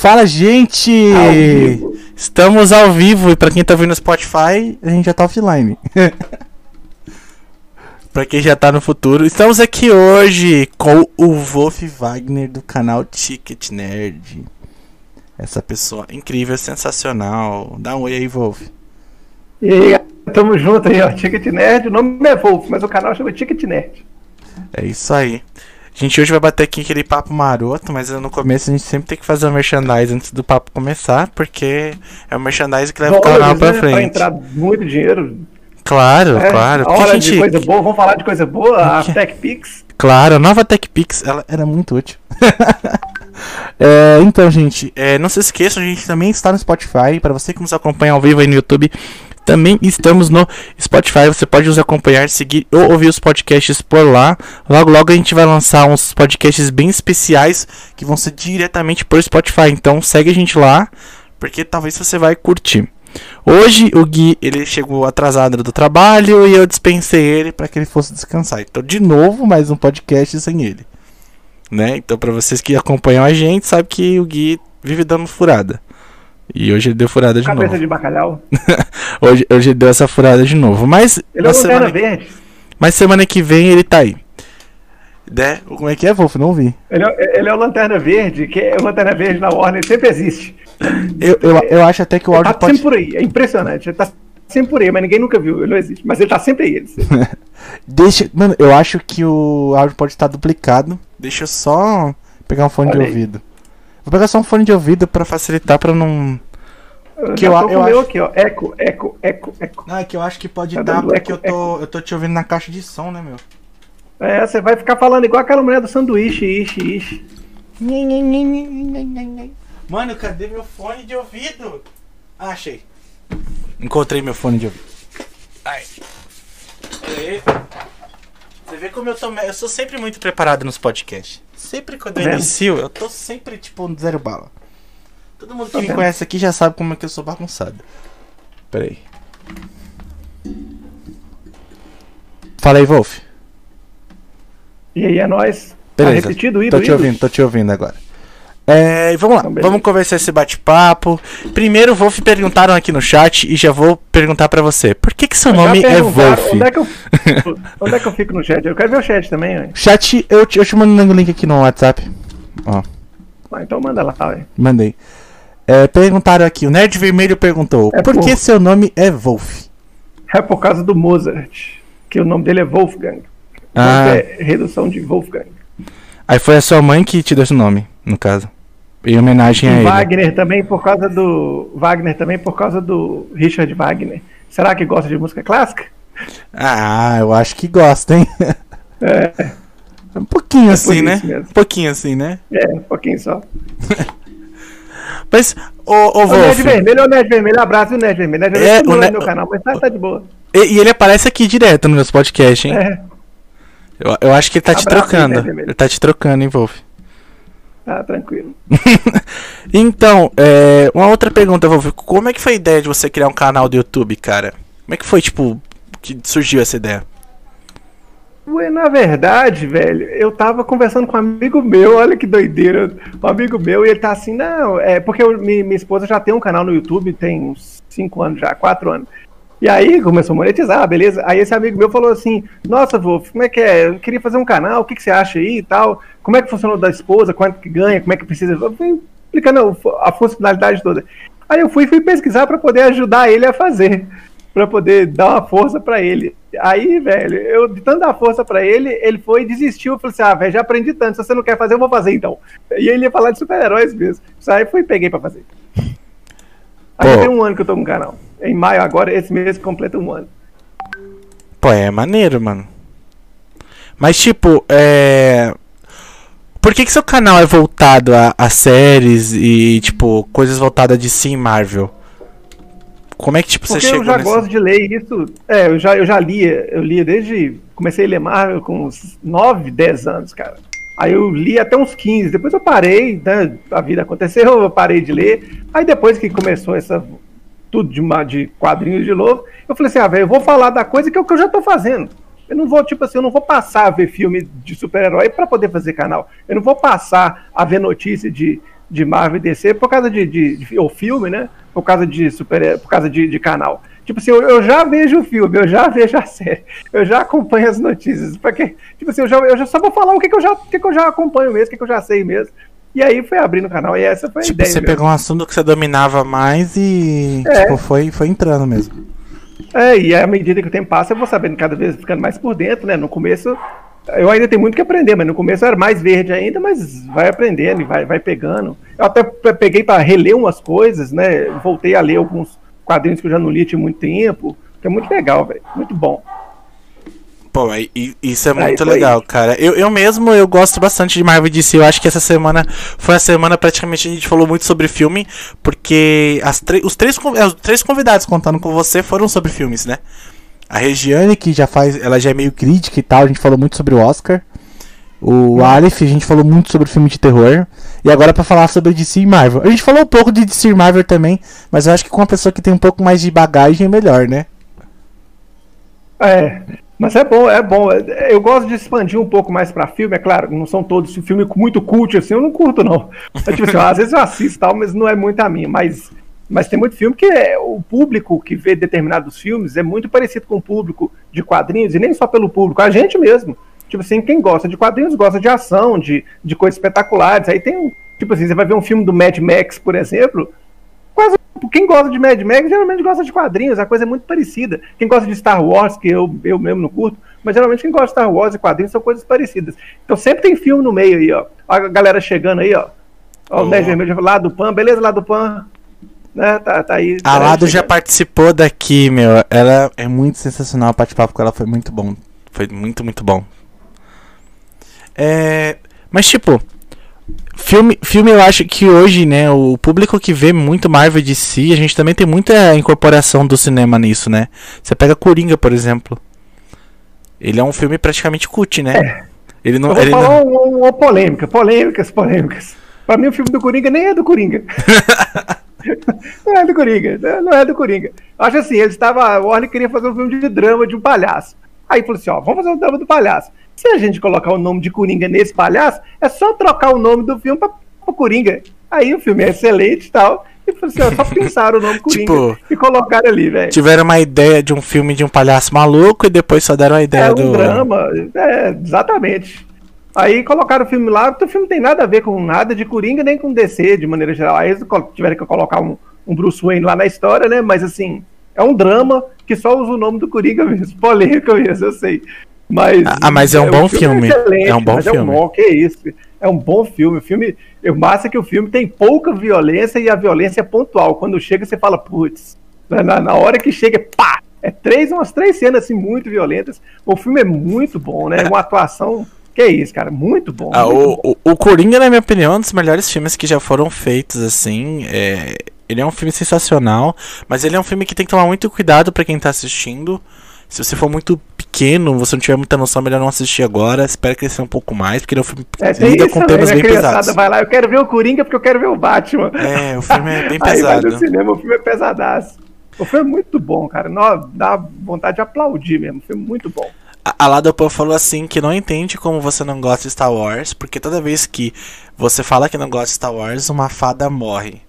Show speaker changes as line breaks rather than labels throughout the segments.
Fala, gente! Ao Estamos ao vivo e para quem tá ouvindo no Spotify, a gente já tá offline. para quem já tá no futuro, estamos aqui hoje com o Wolf Wagner do canal Ticket Nerd. Essa pessoa incrível, sensacional. Dá um oi aí, Wolf.
E aí, tamo junto aí, ó. Ticket Nerd, o nome é Wolf, mas o canal chama Ticket Nerd.
É isso aí. A gente hoje vai bater aqui aquele papo maroto, mas no começo a gente sempre tem que fazer o um merchandise antes do papo começar, porque é o merchandise que leva o canal pra frente. Vai
entrar muito dinheiro.
Claro, é, claro.
A hora gente... de coisa boa, vamos falar de coisa boa, a TechPix.
Claro, a nova TechPix, ela era muito útil. é, então, gente, é, não se esqueçam, a gente também está no Spotify, para você que nos acompanha ao vivo aí no YouTube, também estamos no Spotify. Você pode nos acompanhar, seguir ou ouvir os podcasts por lá. Logo, logo a gente vai lançar uns podcasts bem especiais que vão ser diretamente por Spotify. Então segue a gente lá, porque talvez você vai curtir. Hoje o Gui ele chegou atrasado do trabalho e eu dispensei ele para que ele fosse descansar. Então de novo mais um podcast sem ele, né? Então para vocês que acompanham a gente sabe que o Gui vive dando furada. E hoje ele deu furada de
Cabeça
novo.
de bacalhau.
hoje, hoje ele deu essa furada de novo. Mas.
Ele é semana... verde.
Mas semana que vem ele tá aí. Né? Como é que é, Wolf? Não vi.
Ele é, ele é o Lanterna Verde, que é o Lanterna Verde na Warner sempre existe.
Eu, eu, eu acho até que o áudio
ele tá pode... sempre por aí, é impressionante. Ele tá sempre por aí, mas ninguém nunca viu, ele não existe. Mas ele tá sempre aí. Ele
Deixa... Mano, eu acho que o áudio pode estar duplicado. Deixa eu só pegar um fone Olha de aí. ouvido. Vou pegar só um fone de ouvido pra facilitar, pra não.
Eu que eu, eu acho... aqui, ó. Eco, eco, eco, eco.
Não, é que eu acho que pode tá dar porque eco, eu, tô, eco. eu tô te ouvindo na caixa de som, né, meu?
É, você vai ficar falando igual aquela mulher do sanduíche, ishi, ishi.
Mano, cadê meu fone de ouvido? Ah, achei. Encontrei meu fone de ouvido. Ai. Aí. Você vê como eu tô. Eu sou sempre muito preparado nos podcasts. Sempre quando eu inicio, eu tô sempre tipo zero bala. Todo mundo que me conhece aqui já sabe como é que eu sou bagunçado. Pera aí. Fala aí, Wolf.
E aí, é nóis.
Beleza. Tá repetido, ido, tô te ouvindo, tô te ouvindo agora. É, vamos lá, então, vamos conversar esse bate-papo. Primeiro, Wolf perguntaram aqui no chat e já vou perguntar para você. Por que que seu nome é Wolf?
Onde é, que eu, onde é que eu fico no chat? Eu quero ver o chat também. Ué.
Chat, eu te, eu te mando um link aqui no WhatsApp. Ó.
Ah, então manda lá, ué.
Mandei. É, perguntaram aqui, o Nerd Vermelho perguntou, é por, por que seu nome é Wolf?
É por causa do Mozart, que o nome dele é Wolfgang. Ah. É redução de Wolfgang.
Aí foi a sua mãe que te deu esse nome, no caso. Em homenagem e a ele.
Wagner também por causa do. Wagner também por causa do Richard Wagner. Será que gosta de música clássica?
Ah, eu acho que gosta, hein? É. Um pouquinho é assim, né? Mesmo. Um pouquinho assim, né?
É, um pouquinho só.
mas, ô, ô, Wolf... O
Nerd Vermelho, o Nerd Vermelho, abraço, o Nerd Vermelho. Nerd Vermelho é, o ne... no meu canal, mas tá, tá de boa.
E, e, ele aparece aqui direto nos meus podcasts, hein? É. Eu, eu acho que ele tá abraço, te trocando. Ele tá te trocando, hein, Wolf?
Tá tranquilo.
então, é, uma outra pergunta, Wolf. Como é que foi a ideia de você criar um canal do YouTube, cara? Como é que foi, tipo, que surgiu essa ideia?
Ué, na verdade, velho, eu tava conversando com um amigo meu, olha que doideira. Um amigo meu, e ele tá assim, não, é porque eu, minha, minha esposa já tem um canal no YouTube, tem uns 5 anos já, 4 anos. E aí começou a monetizar, beleza? Aí esse amigo meu falou assim: Nossa, Wolf, como é que é? Eu queria fazer um canal, o que, que você acha aí e tal? Como é que funciona o da esposa? Quanto que ganha? Como é que precisa? Eu fui explicando a funcionalidade toda. Aí eu fui, fui pesquisar para poder ajudar ele a fazer, para poder dar uma força para ele. Aí, velho, eu de tanto dar força para ele, ele foi e desistiu. Eu falei assim: Ah, velho, já aprendi tanto. Se você não quer fazer, eu vou fazer então. E ele ia falar de super-heróis mesmo. Isso aí fui e peguei para fazer. Aí tem um ano que eu tô com o canal. Em maio agora, esse mês completa um ano.
Pô, é maneiro, mano. Mas tipo, é. Por que, que seu canal é voltado a, a séries e, tipo, coisas voltadas de sim Marvel? Como é que tipo,
Porque
você chegou
eu já nesse... gosto de ler isso. É, eu já, eu já lia. Eu lia desde. Comecei a ler Marvel com uns 9, 10 anos, cara. Aí eu li até uns 15. Depois eu parei, né? A vida aconteceu, eu parei de ler. Aí depois que começou essa tudo de, de quadrinhos de novo. Eu falei assim, ah, velho, eu vou falar da coisa que é o que eu já tô fazendo. Eu não vou, tipo assim, eu não vou passar a ver filme de super-herói para poder fazer canal. Eu não vou passar a ver notícia de de Marvel e DC por causa de, de, de ou filme, né? Por causa de super, por causa de, de canal. Tipo assim, eu, eu, já vejo o filme, eu já vejo a série, eu já acompanho as notícias. Porque, tipo assim, eu já, eu já só vou falar o que, que, eu, já, o que, que eu já acompanho mesmo, o que, que eu já sei mesmo. E aí foi abrindo o canal, e essa foi a
tipo,
ideia.
Você mesmo. pegou um assunto que você dominava mais e é. tipo, foi, foi entrando mesmo.
É, e à medida que o tempo passa, eu vou sabendo cada vez ficando mais por dentro, né? No começo, eu ainda tenho muito que aprender, mas no começo eu era mais verde ainda, mas vai aprendendo e vai, vai pegando. Eu até peguei para reler umas coisas, né? Voltei a ler alguns quadrinhos que eu já não li tinha muito tempo, que é muito legal, velho. Muito bom.
Pô, isso é muito legal, cara. Eu, eu mesmo, eu gosto bastante de Marvel DC. Eu acho que essa semana foi a semana praticamente a gente falou muito sobre filme, porque as os, três, é, os três convidados contando com você foram sobre filmes, né? A Regiane, que já faz, ela já é meio crítica e tal, a gente falou muito sobre o Oscar. O. Aleph, a gente falou muito sobre filme de terror. E agora para falar sobre DC e Marvel. A gente falou um pouco de DC e Marvel também, mas eu acho que com uma pessoa que tem um pouco mais de bagagem é melhor, né?
É, mas é bom, é bom. Eu gosto de expandir um pouco mais para filme, é claro, não são todos filme muito cult assim, eu não curto não. É, tipo assim, às vezes eu assisto tal, mas não é muito a minha, mas mas tem muito filme que é, o público que vê determinados filmes é muito parecido com o público de quadrinhos, e nem só pelo público, a gente mesmo. Tipo assim, quem gosta de quadrinhos gosta de ação, de, de coisas espetaculares. Aí tem, tipo assim, você vai ver um filme do Mad Max, por exemplo, quase quem gosta de Mad Max geralmente gosta de quadrinhos, a coisa é muito parecida. Quem gosta de Star Wars, que eu, eu mesmo não curto, mas geralmente quem gosta de Star Wars e quadrinhos são coisas parecidas. Então sempre tem filme no meio aí, ó. A galera chegando aí, ó. Ó, o Nerd Vermelho lá do Pan, beleza, lá do Pan. Né, tá, tá aí.
A tá Lado já participou daqui, meu. Ela é muito sensacional. O bate-papo com ela foi muito bom. Foi muito, muito bom. É, mas, tipo, Filme, filme eu acho que hoje, né, o público que vê muito Marvel de si, a gente também tem muita incorporação do cinema nisso, né? Você pega Coringa, por exemplo. Ele é um filme praticamente cult, né? É.
Ele não, eu vou ele falar não... uma, uma polêmica, polêmicas, polêmicas. Pra mim o filme do Coringa nem é do Coringa. não é do Coringa, não é do Coringa. Eu acho assim, ele estava, o Warner queria fazer um filme de drama de um palhaço. Aí falou assim, ó, vamos fazer um drama do palhaço. Se a gente colocar o nome de Coringa nesse palhaço, é só trocar o nome do filme para Coringa. Aí o filme é excelente e tal. E assim, ó, só pensaram o nome Coringa tipo, e colocaram ali, velho.
Tiveram uma ideia de um filme de um palhaço maluco e depois só deram a ideia é um do.
drama, é, exatamente. Aí colocaram o filme lá, o filme tem nada a ver com nada de Coringa nem com DC, de maneira geral. Aí eles tiveram que colocar um, um Bruce Wayne lá na história, né? Mas assim, é um drama que só usa o nome do Coringa mesmo. Polêmica mesmo, eu sei. Mas,
ah, mas é um é, bom filme. filme. É, é, um bom filme. É um bom,
que isso. É um bom filme. O filme, o massa é que o filme tem pouca violência e a violência é pontual. Quando chega, você fala, putz, na, na hora que chega, pá! É três, umas três cenas assim muito violentas. O filme é muito bom, né? Uma atuação. Que é isso, cara? Muito bom.
Ah,
muito
o, bom. O, o Coringa, na minha opinião, é um dos melhores filmes que já foram feitos, assim. É, ele é um filme sensacional, mas ele é um filme que tem que tomar muito cuidado para quem tá assistindo. Se você for muito pequeno, você não tiver muita noção, melhor não assistir agora. Espero crescer um pouco mais, porque ele é um filme
é, lida com temas né? bem pesados. Vai lá, eu quero ver o Coringa porque eu quero ver o Batman.
É, o filme é bem pesado.
Aí vai no cinema, o filme é pesadaço. O filme é muito bom, cara. Não, dá vontade de aplaudir mesmo. O filme é muito bom.
A Lada Pan falou assim que não entende como você não gosta de Star Wars, porque toda vez que você fala que não gosta de Star Wars, uma fada morre.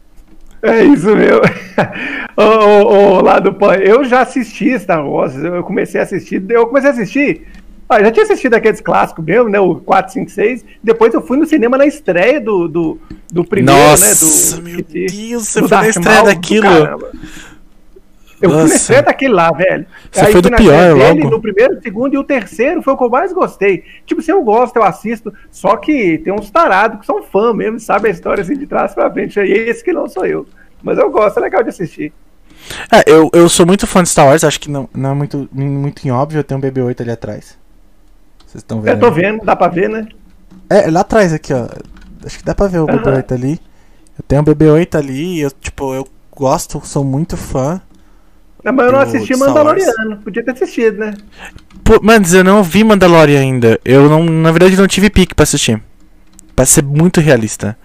É isso mesmo. ô, ô, ô, lado pai, eu já assisti Star Wars, eu comecei a assistir, eu comecei a assistir. Ah, já tinha assistido aqueles clássicos mesmo, né? O 4, 5, 6. Depois eu fui no cinema na estreia do, do, do primeiro,
Nossa, né? Do, meu Deus, você foi na estreia daquilo.
Eu Nossa. fui nesse daquele lá, velho.
Você Aí foi do pior dele,
No primeiro, segundo e o terceiro foi o que eu mais gostei. Tipo, se eu gosto, eu assisto. Só que tem uns tarados que são fã mesmo, sabe a história assim de trás pra frente. Aí esse que não sou eu. Mas eu gosto, é legal de assistir.
É, eu, eu sou muito fã de Star Wars, acho que não, não é muito, muito óbvio, eu tenho um BB-8 ali atrás.
Vocês estão vendo? Eu tô vendo, dá pra ver, né?
É, lá atrás aqui, ó. Acho que dá pra ver o uhum. BB-8 ali. Eu tenho um BB-8 ali e eu, tipo, eu gosto, sou muito fã.
Não, mas eu não assisti Mandaloriano. Podia ter assistido, né?
Pô, mas eu não vi Mandalorian ainda. Eu não, na verdade, não tive pique pra assistir. Pra ser muito realista.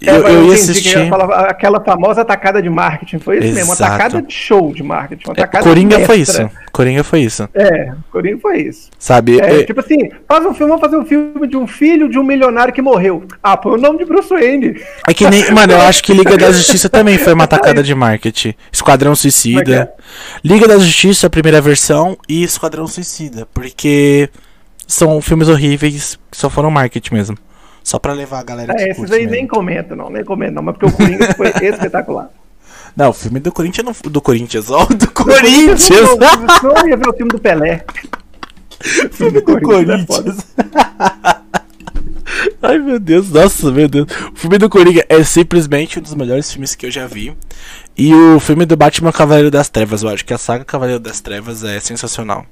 Eu,
É,
eu ia assistir.
falar aquela famosa atacada de marketing. Foi isso mesmo, uma
Exato.
atacada de show de marketing. Uma
É,
atacada
Coringa foi isso. Coringa foi isso.
É, Coringa foi isso.
Sabe?
É,
É,
tipo assim, faz um filme, vamos fazer um filme de um filho de um milionário que morreu. Ah, põe o nome de Bruce Wayne.
é que nem. Mano, eu acho que Liga da Justiça também foi uma atacada de marketing. Esquadrão
é
Suicida. Liga da Justiça, a primeira versão, e Esquadrão Suicida. Porque são filmes horríveis que só foram marketing mesmo. Só pra levar a galera que
É, esses
curte
aí
mesmo.
nem comento, não, nem comento, não, mas porque o Coringa foi espetacular.
Não, o filme do Corinthians não. Do Corinthians, ó, do Corinthians!
Eu não, não ia ver o filme do Pelé. O
filme do
é foda.
Corinthians. Ai meu Deus, nossa, meu Deus. O filme do Coringa é simplesmente um dos melhores filmes que eu já vi. E o filme do Batman Cavaleiro das Trevas, eu acho que a saga Cavaleiro das Trevas é sensacional.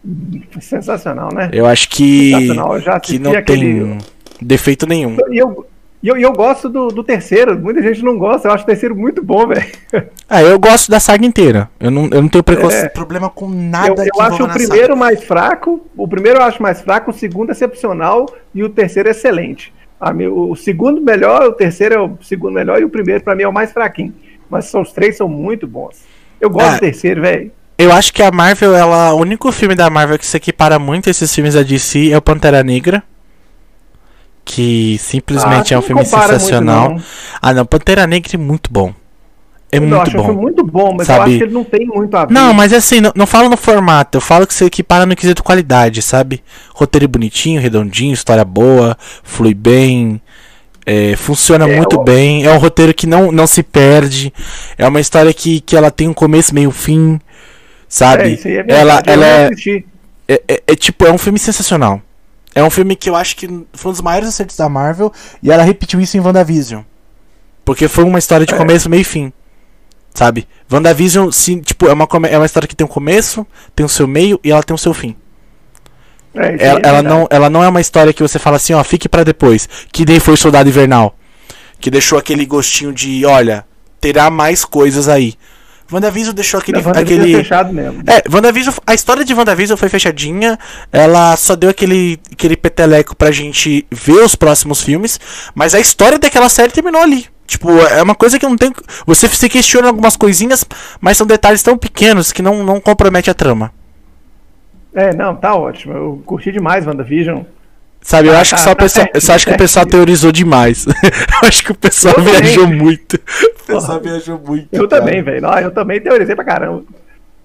Sensacional, né?
Eu acho que,
Sensacional, eu já
que não
aquele-
tem defeito nenhum.
E eu, e eu, eu gosto do, do terceiro, muita gente não gosta, eu acho o terceiro muito bom, velho.
Ah, eu gosto da saga inteira. Eu não, eu não tenho.
É.
problema com nada
Eu, eu acho o primeiro mais fraco, o primeiro eu acho mais fraco, o segundo excepcional e o terceiro excelente. A o segundo melhor, o terceiro é o segundo melhor e o primeiro pra mim é o mais fraquinho. Mas são, os três são muito bons. Eu gosto
Ah,
do terceiro, velho.
Eu acho que a Marvel, ela, o único filme da Marvel que se equipara muito a esses filmes da DC é o Pantera Negra. Que simplesmente
Ah,
é um filme
compara muito,
sensacional.
não.
ah, não, Pantera Negra é muito bom. É
eu
muito
acho um
bom.
filme muito bom, mas
sabe?
eu acho que ele não tem muito a ver.
Não, mas assim, não, não falo no formato, eu falo que se equipara no quesito qualidade, sabe? Roteiro bonitinho, redondinho, história boa, flui bem, é, funciona
É,
muito
o-
bem. É um roteiro que não, não se perde. É uma história que, que ela tem um começo, meio fim, sabe?
É, isso aí é
ela ela é, é, é- é tipo, é um filme sensacional. É um filme que eu acho que foi um dos maiores acertos da Marvel e ela repetiu isso em WandaVision. Porque foi uma história de
É.
começo, meio e fim. Sabe? WandaVision, sim, tipo, é uma, é uma história que tem um começo, tem o seu meio e ela tem o seu fim.
É,
Ela,
é
ela não, ela não é uma história que você fala assim, ó, fique pra depois. Que nem foi Soldado Invernal. Que deixou aquele gostinho de, olha, terá mais coisas aí. WandaVision deixou aquele.
Não,
aquele...
é fechado mesmo.
É, WandaVision, a história de WandaVision foi fechadinha. Ela só deu aquele, aquele peteleco pra gente ver os próximos filmes. Mas a história daquela série terminou ali. Tipo, é uma coisa que não tem. Você se questiona algumas coisinhas, mas são detalhes tão pequenos que não, não compromete a trama.
É, não, tá ótimo. Eu curti demais WandaVision.
Sabe, eu
Ah,
acho que
tá,
só o pessoal, eu só acho que o pessoal teorizou demais. eu acho que o pessoal
Eu também.
viajou muito. O pessoal viajou muito.
Eu
cara.
também, velho. Ah, Eu também teorizei pra caramba.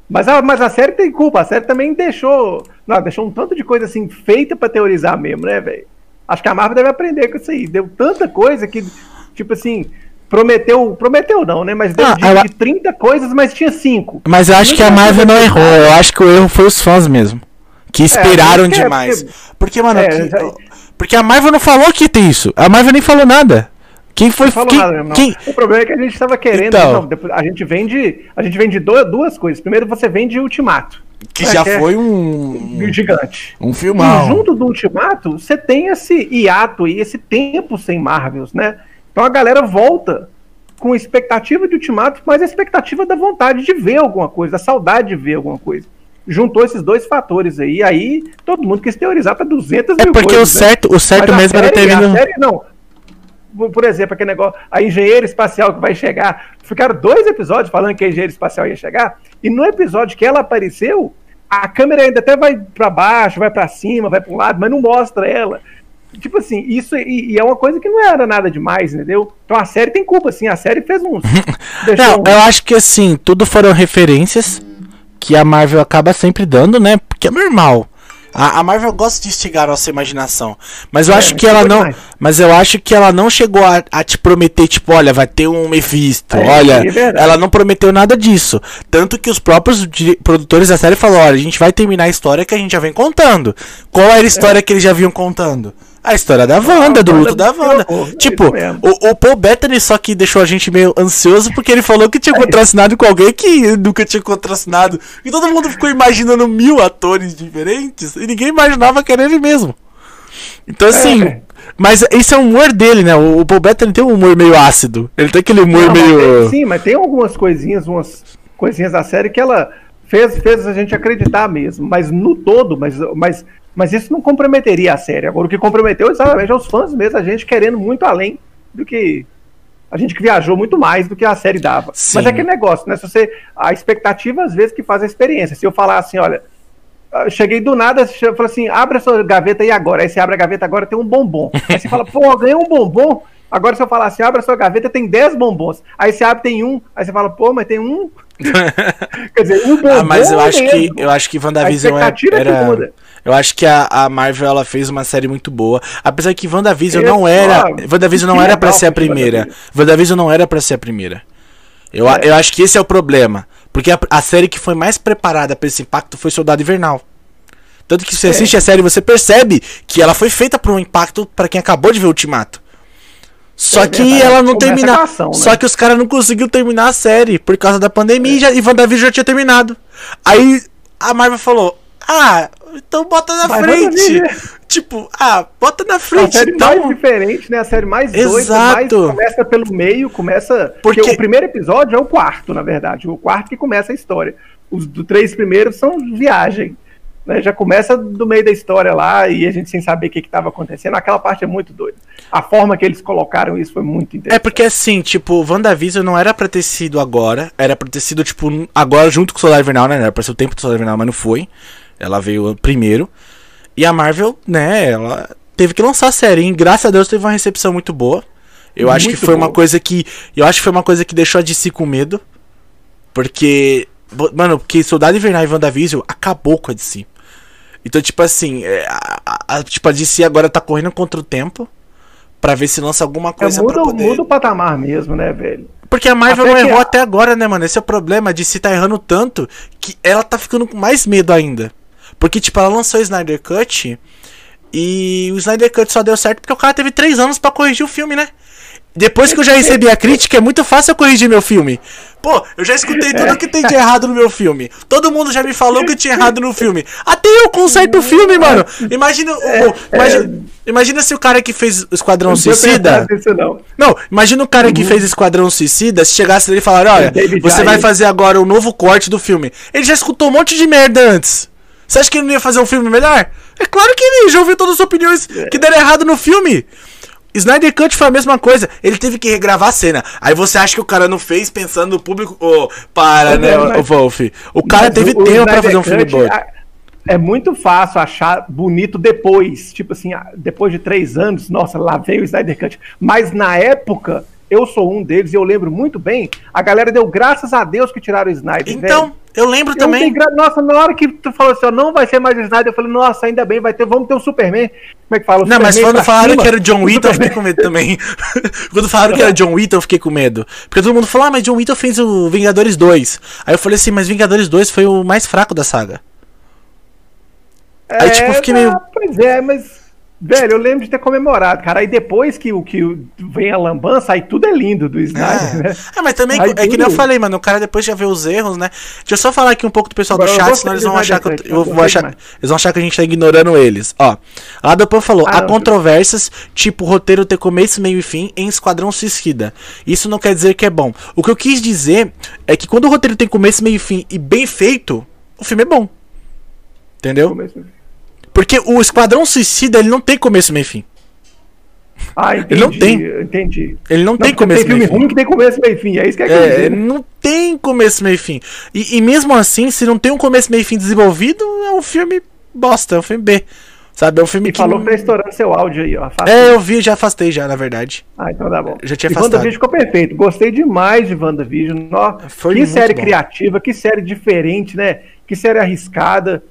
Mas a, mas a série tem culpa. A série também deixou. Não, deixou um tanto de coisa assim feita pra teorizar mesmo, né, velho? Acho que a Marvel deve aprender com isso aí. Deu tanta coisa que, tipo assim, prometeu. Prometeu não, né? Mas deu
Ah,
de,
ela-
de 30 coisas, mas tinha 5.
Mas eu acho
Não
que a
tem
Marvel não errou. Eu acho que o erro foi os fãs mesmo. Que esperaram
acho que é,
demais.
porque-
Porque, mano,
É,
que-
já-
porque a Marvel não falou que tem isso. A Marvel nem falou nada. Quem foi.
Não
quem,
nada não.
quem-
O problema é que a gente tava querendo.
Então.
não, depois, a gente vende. A gente vende duas coisas. Primeiro você vende Ultimato.
que
É,
já
que é
foi um.
Gigante.
Um
E
filmão.
junto do Ultimato, você tem esse hiato e esse tempo sem Marvels, né? Então a galera volta com expectativa de Ultimato, mas a expectativa da vontade de ver alguma coisa, da saudade de ver alguma coisa. Juntou esses dois fatores aí, aí todo mundo quis teorizar para 200
É
mil
porque
coisas,
o
né?
certo, o certo
Mas
mesmo era ter
série-
vindo.
A série, não. Por- exemplo, aquele negócio, a engenheira espacial que vai chegar. Ficaram dois episódios falando que a engenheira espacial ia chegar, e no episódio que ela apareceu, a câmera ainda até vai pra baixo, vai pra cima, vai pra um lado, mas não mostra ela. Tipo assim, isso e, e é uma coisa que não era nada demais, entendeu? Então a série tem culpa, assim, a série fez uns.
Não,
um-
eu acho que assim, tudo foram referências que a Marvel acaba sempre dando, né? Porque é normal. A, a Marvel gosta de instigar a nossa imaginação. Mas eu
É,
acho que ela não. Mas eu acho que ela não chegou a, a te prometer, tipo, olha, vai ter um Mephisto.
É,
olha,
é
ela não prometeu nada disso. Tanto que os próprios produtores da série falaram, olha, a gente vai terminar a história que a gente já vem contando. Qual era a história que eles já vinham contando? A história da Wanda, do luto da
do
Wanda.
é
Tipo, o, o Paul Bettany só que deixou a gente meio ansioso porque ele falou que tinha
É.
contracenado com alguém que nunca tinha contracenado. E todo mundo ficou imaginando mil atores diferentes e ninguém imaginava que era ele mesmo. Então assim,
É.
mas esse é o humor dele, né? O, o Paul Bettany tem um humor meio ácido. Ele tem aquele humor
Não, mas
meio.
tem- sim, mas tem algumas coisinhas, umas coisinhas da série que ela fez, fez a gente acreditar mesmo. Mas no todo, mas, mas, mas isso não comprometeria a série. Agora, o que comprometeu exatamente é os fãs mesmo, a gente querendo muito além do que A gente que viajou muito mais do que a série dava.
Sim.
Mas é aquele negócio, né? Se você. A expectativa, às vezes, que faz a experiência. Se eu falar assim, olha. eu Cheguei do nada, eu falei assim: abre a sua gaveta aí agora. Aí você abre a gaveta agora, tem um bombom. Aí você fala, pô, ganhei um bombom. Agora, se eu falar assim, abre a sua gaveta, tem 10 bombons. Aí você abre, tem um. Aí você fala, pô, mas tem um. Quer dizer, um bombom.
Ah, mas eu acho
mesmo.
que eu acho que
A
WandaVision é-
que
era
muda.
Eu acho que a, a Marvel ela fez uma série muito boa, apesar que WandaVision não era,
ó,
WandaVision não era pra
legal
ser a primeira.
WandaVision.
Não era pra ser a primeira. Eu,
É.
eu acho que esse é o problema, porque a, a série que foi mais preparada pra esse impacto foi Soldado Invernal. Tanto que se você
É.
assiste a série, você percebe que ela foi feita para um impacto pra quem acabou de ver o Ultimato. Só
É
que
verdade,
ela não termina.
ação, né?
Só que os caras não conseguiram terminar a série por causa da pandemia e já- e WandaVision já tinha terminado. Aí a Marvel falou: Ah, então bota na frente.
WandaVision-
Tipo, ah, bota na
A
frente
série
então.
mais diferente, né? A série mais doida,
Exato.
mais começa pelo meio, começa.
Porque-
Porque o primeiro episódio é o quarto, na verdade. O quarto que começa a história. Os do três primeiros são viagem. né? Já começa do meio da história lá e a gente sem saber o que estava acontecendo. Aquela parte é muito doida. A forma que eles colocaram isso foi muito interessante.
É porque assim, tipo, WandaVision não era pra ter sido agora, era pra ter sido, tipo, agora junto com o Solar Invernal, né? Era pra ser o tempo do Solar Invernal, mas não foi. Ela veio primeiro. E a Marvel, né, ela teve que lançar a série, e graças a Deus teve uma recepção muito boa. Eu acho que
Muito
foi uma
boa.
coisa que. Eu acho que foi uma coisa que deixou a DC com medo. Porque. Mano, porque Soldado Invernal e WandaVision acabou com a DC. Então, tipo assim, é, a, a- a- tipo, a DC agora tá correndo contra o tempo. Pra ver se lança alguma
É,
coisa
muda,
pra poder.
muda o patamar mesmo, né, velho?
Porque a Marvel
Até
não errou
a-
até agora, né, mano? Esse é o problema. A DC tá errando tanto que ela tá ficando com mais medo ainda. Porque, tipo, ela lançou o Snyder Cut e o Snyder Cut só deu certo porque o cara teve três anos pra corrigir o filme, né? Depois que eu já recebi a crítica, é muito fácil eu corrigir meu filme. Pô, eu já escutei tudo que tem de errado no meu filme. Todo mundo já me falou que tinha errado no filme. Até eu conserto o filme, mano. Imagina, o- o- imagina, imagina se o cara que fez o Esquadrão Suicida.
não.
Não, imagina o cara que fez Esquadrão Suicida, se chegasse nele e falar, olha, você vai fazer agora o novo corte do filme. Ele já escutou um monte de merda antes. Você acha que ele não ia fazer um filme melhor? É claro que ele já ouviu todas as opiniões que deram errado no filme. Snyder Cut foi a mesma coisa. Ele teve que regravar a cena. Aí você acha que o cara não fez pensando no público. Ô, para,
É,
né,
mas-
o Wolf? O cara teve
o-
tempo pra
Snyder
fazer um filme bom.
É muito fácil achar bonito depois. Tipo assim, depois de três anos, nossa, lá veio o Snyder Cut. Mas na época, eu sou um deles e eu lembro muito bem. A galera deu graças a Deus que tiraram o Snyder.
Então,
velho.
Eu lembro
Eu
também.
gra- Nossa, na hora que tu falou assim, ó, não vai ser mais o Snyder, eu falei, nossa, ainda bem, vai ter, vamos ter o Superman. Como é que fala? O
Não, mas
Superman
quando
pra
falaram
cima,
que era o John Wheaton, eu fiquei com medo também. quando falaram que era o John Wheaton, eu fiquei com medo. Porque todo mundo falou, ah, mas John Wheaton fez o Vingadores 2. Aí eu falei assim, mas Vingadores 2 foi o mais fraco da saga. Aí, tipo, eu fiquei meio-
ah, Pois é, mas. Velho, eu lembro de ter comemorado, cara. Aí depois que o que vem a lambança, aí tudo é lindo do Snyder, né?
Ah, mas também,
Aí
é que nem eu
tudo-
falei, mano, o cara depois já vê os erros, né? Deixa eu só falar aqui um pouco do pessoal do
Agora, eu
chat, senão eles
do
vão achar que eu, eu
eu
vou achar, eles vão achar que a gente tá ignorando eles. Ó, a Dopan falou,
Ah,
há
não,
controvérsias, tipo roteiro ter começo, meio e fim em Esquadrão Suicida. Isso não quer dizer que é bom. O que eu quis dizer é que quando o roteiro tem começo, meio e fim e bem feito, o filme é bom. Entendeu? Porque o Esquadrão Suicida, ele não tem começo, meio e fim.
Ah, entendi.
Ele não tem.
Entendi.
Ele não, tem
porque
começo,
Tem filme
meio e fim.
ruim que tem começo, meio e fim. É isso que é que
É,
dizer,
não tem começo, meio e fim. E, e mesmo assim, se não tem um começo, meio e fim desenvolvido, é um filme bosta, é um filme B. Sabe? É um filme
E
que.
falou
não-
que tá estourando seu áudio aí, ó.
É, eu vi, já afastei já, na verdade.
Ah, então tá bom.
Já tinha
e
afastado.
WandaVision ficou perfeito. Gostei demais de WandaVision. Nó,
Foi
que série
bom.
criativa, que série diferente, né? Que série arriscada.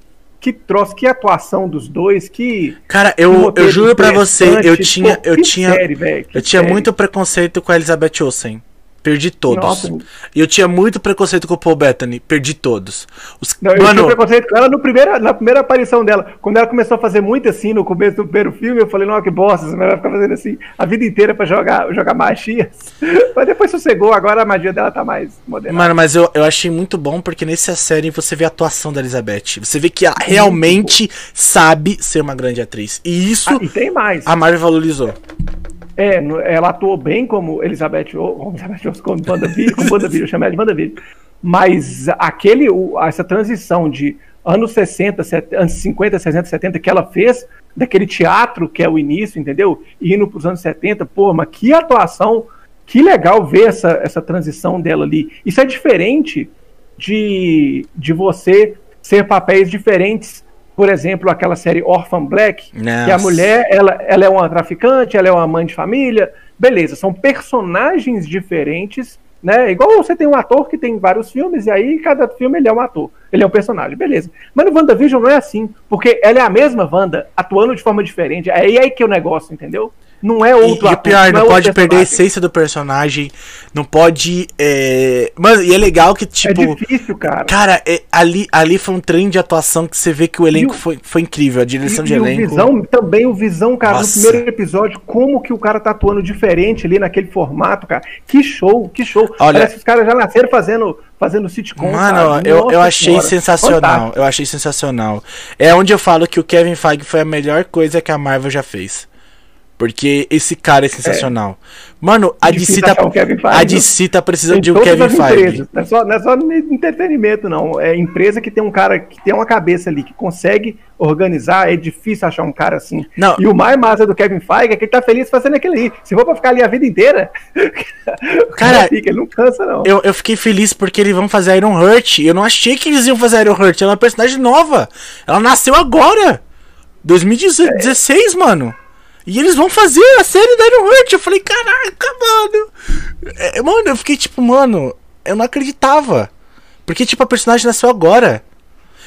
Que troço, que atuação dos dois, que.
Cara,
que
eu, eu juro pra você, eu tinha.
Pô,
Eu tinha.
série, que
eu tinha
série.
muito preconceito com a Elizabeth Olsen. Perdi todos.
Nossa.
E eu tinha muito preconceito com o Paul Bettany. Perdi todos. Os...
Não, eu tinha
Mano,
preconceito com ela no primeira, na primeira aparição dela. Quando ela começou a fazer muito assim no começo do primeiro filme, eu falei, não, que bosta, mulher vai ficar fazendo assim a vida inteira pra jogar, jogar magias. Mas depois sossegou, agora a magia dela tá mais moderna.
Mano, mas eu, eu achei muito bom porque nessa série você vê a atuação da Elizabeth. Você vê que ela realmente sabe ser uma grande atriz. E isso
Ah, e tem mais.
a Marvel valorizou.
É, no- ela atuou bem como Elizabeth O, como Elizabeth Olsen, como WandaVision, como WandaVision, eu chamei ela de WandaVision. Mas aquele, o- essa transição de anos 60, set- anos 50, 60, 70 que ela fez, daquele teatro que é o início, entendeu? E indo pros anos 70, pô, mas que atuação que legal ver essa, essa transição dela ali. Isso é diferente de, de você ser papéis diferentes. Por exemplo, aquela série Orphan Black,
Nossa.
que a mulher ela, ela é uma traficante, ela é uma mãe de família. Beleza, são personagens diferentes, né? Igual você tem um ator que tem vários filmes, e aí cada filme ele é um ator, ele é um personagem, beleza. Mas no WandaVision não é assim, porque ela é a mesma Wanda, atuando de forma diferente. É aí que é o negócio, entendeu? Não é
E,
outro
e o pior,
é
não
outro
pode perder a essência do personagem. Não pode. É... Mano, e é legal que,
É
tipo.
difícil, cara.
Cara, é- ali, ali foi um trem de atuação que você vê que o elenco
E o-
foi, foi incrível. A direção de
e, e o
elenco.
Visão, também o Visão, cara,
Nossa.
no primeiro episódio, como que o cara tá atuando diferente ali naquele formato, cara. Que show, que show.
Olha-
Parece que os caras já nasceram fazendo, fazendo sitcom.
Mano,
sabe?
eu, eu achei
Senhora.
sensacional. Eu achei sensacional. É onde eu falo que o Kevin Feige foi a melhor coisa que a Marvel já fez. Porque esse cara é sensacional. Mano, a
Difícil
DC, tá,
um Feige,
a? DC tá precisando de um Kevin Feige.
empresas. Não é, só, não é só entretenimento, não. É empresa que tem um cara que tem uma cabeça ali, que consegue organizar. É difícil achar um cara assim.
Não.
E o mais massa do Kevin Feige é que ele tá feliz fazendo aquilo ali. Se for pra ficar ali a vida inteira, o
Cara,
fica, ele não cansa, não.
Eu, eu fiquei feliz porque eles vão fazer Iron Heart. Eu não achei que eles iam fazer Iron Heart. Ela é uma personagem nova. Ela nasceu agora. 2016, mano. E eles vão fazer a série da Iron Heart. Eu falei, caraca, mano. É, mano, eu fiquei tipo, mano, eu não acreditava. Porque, tipo, a personagem nasceu agora.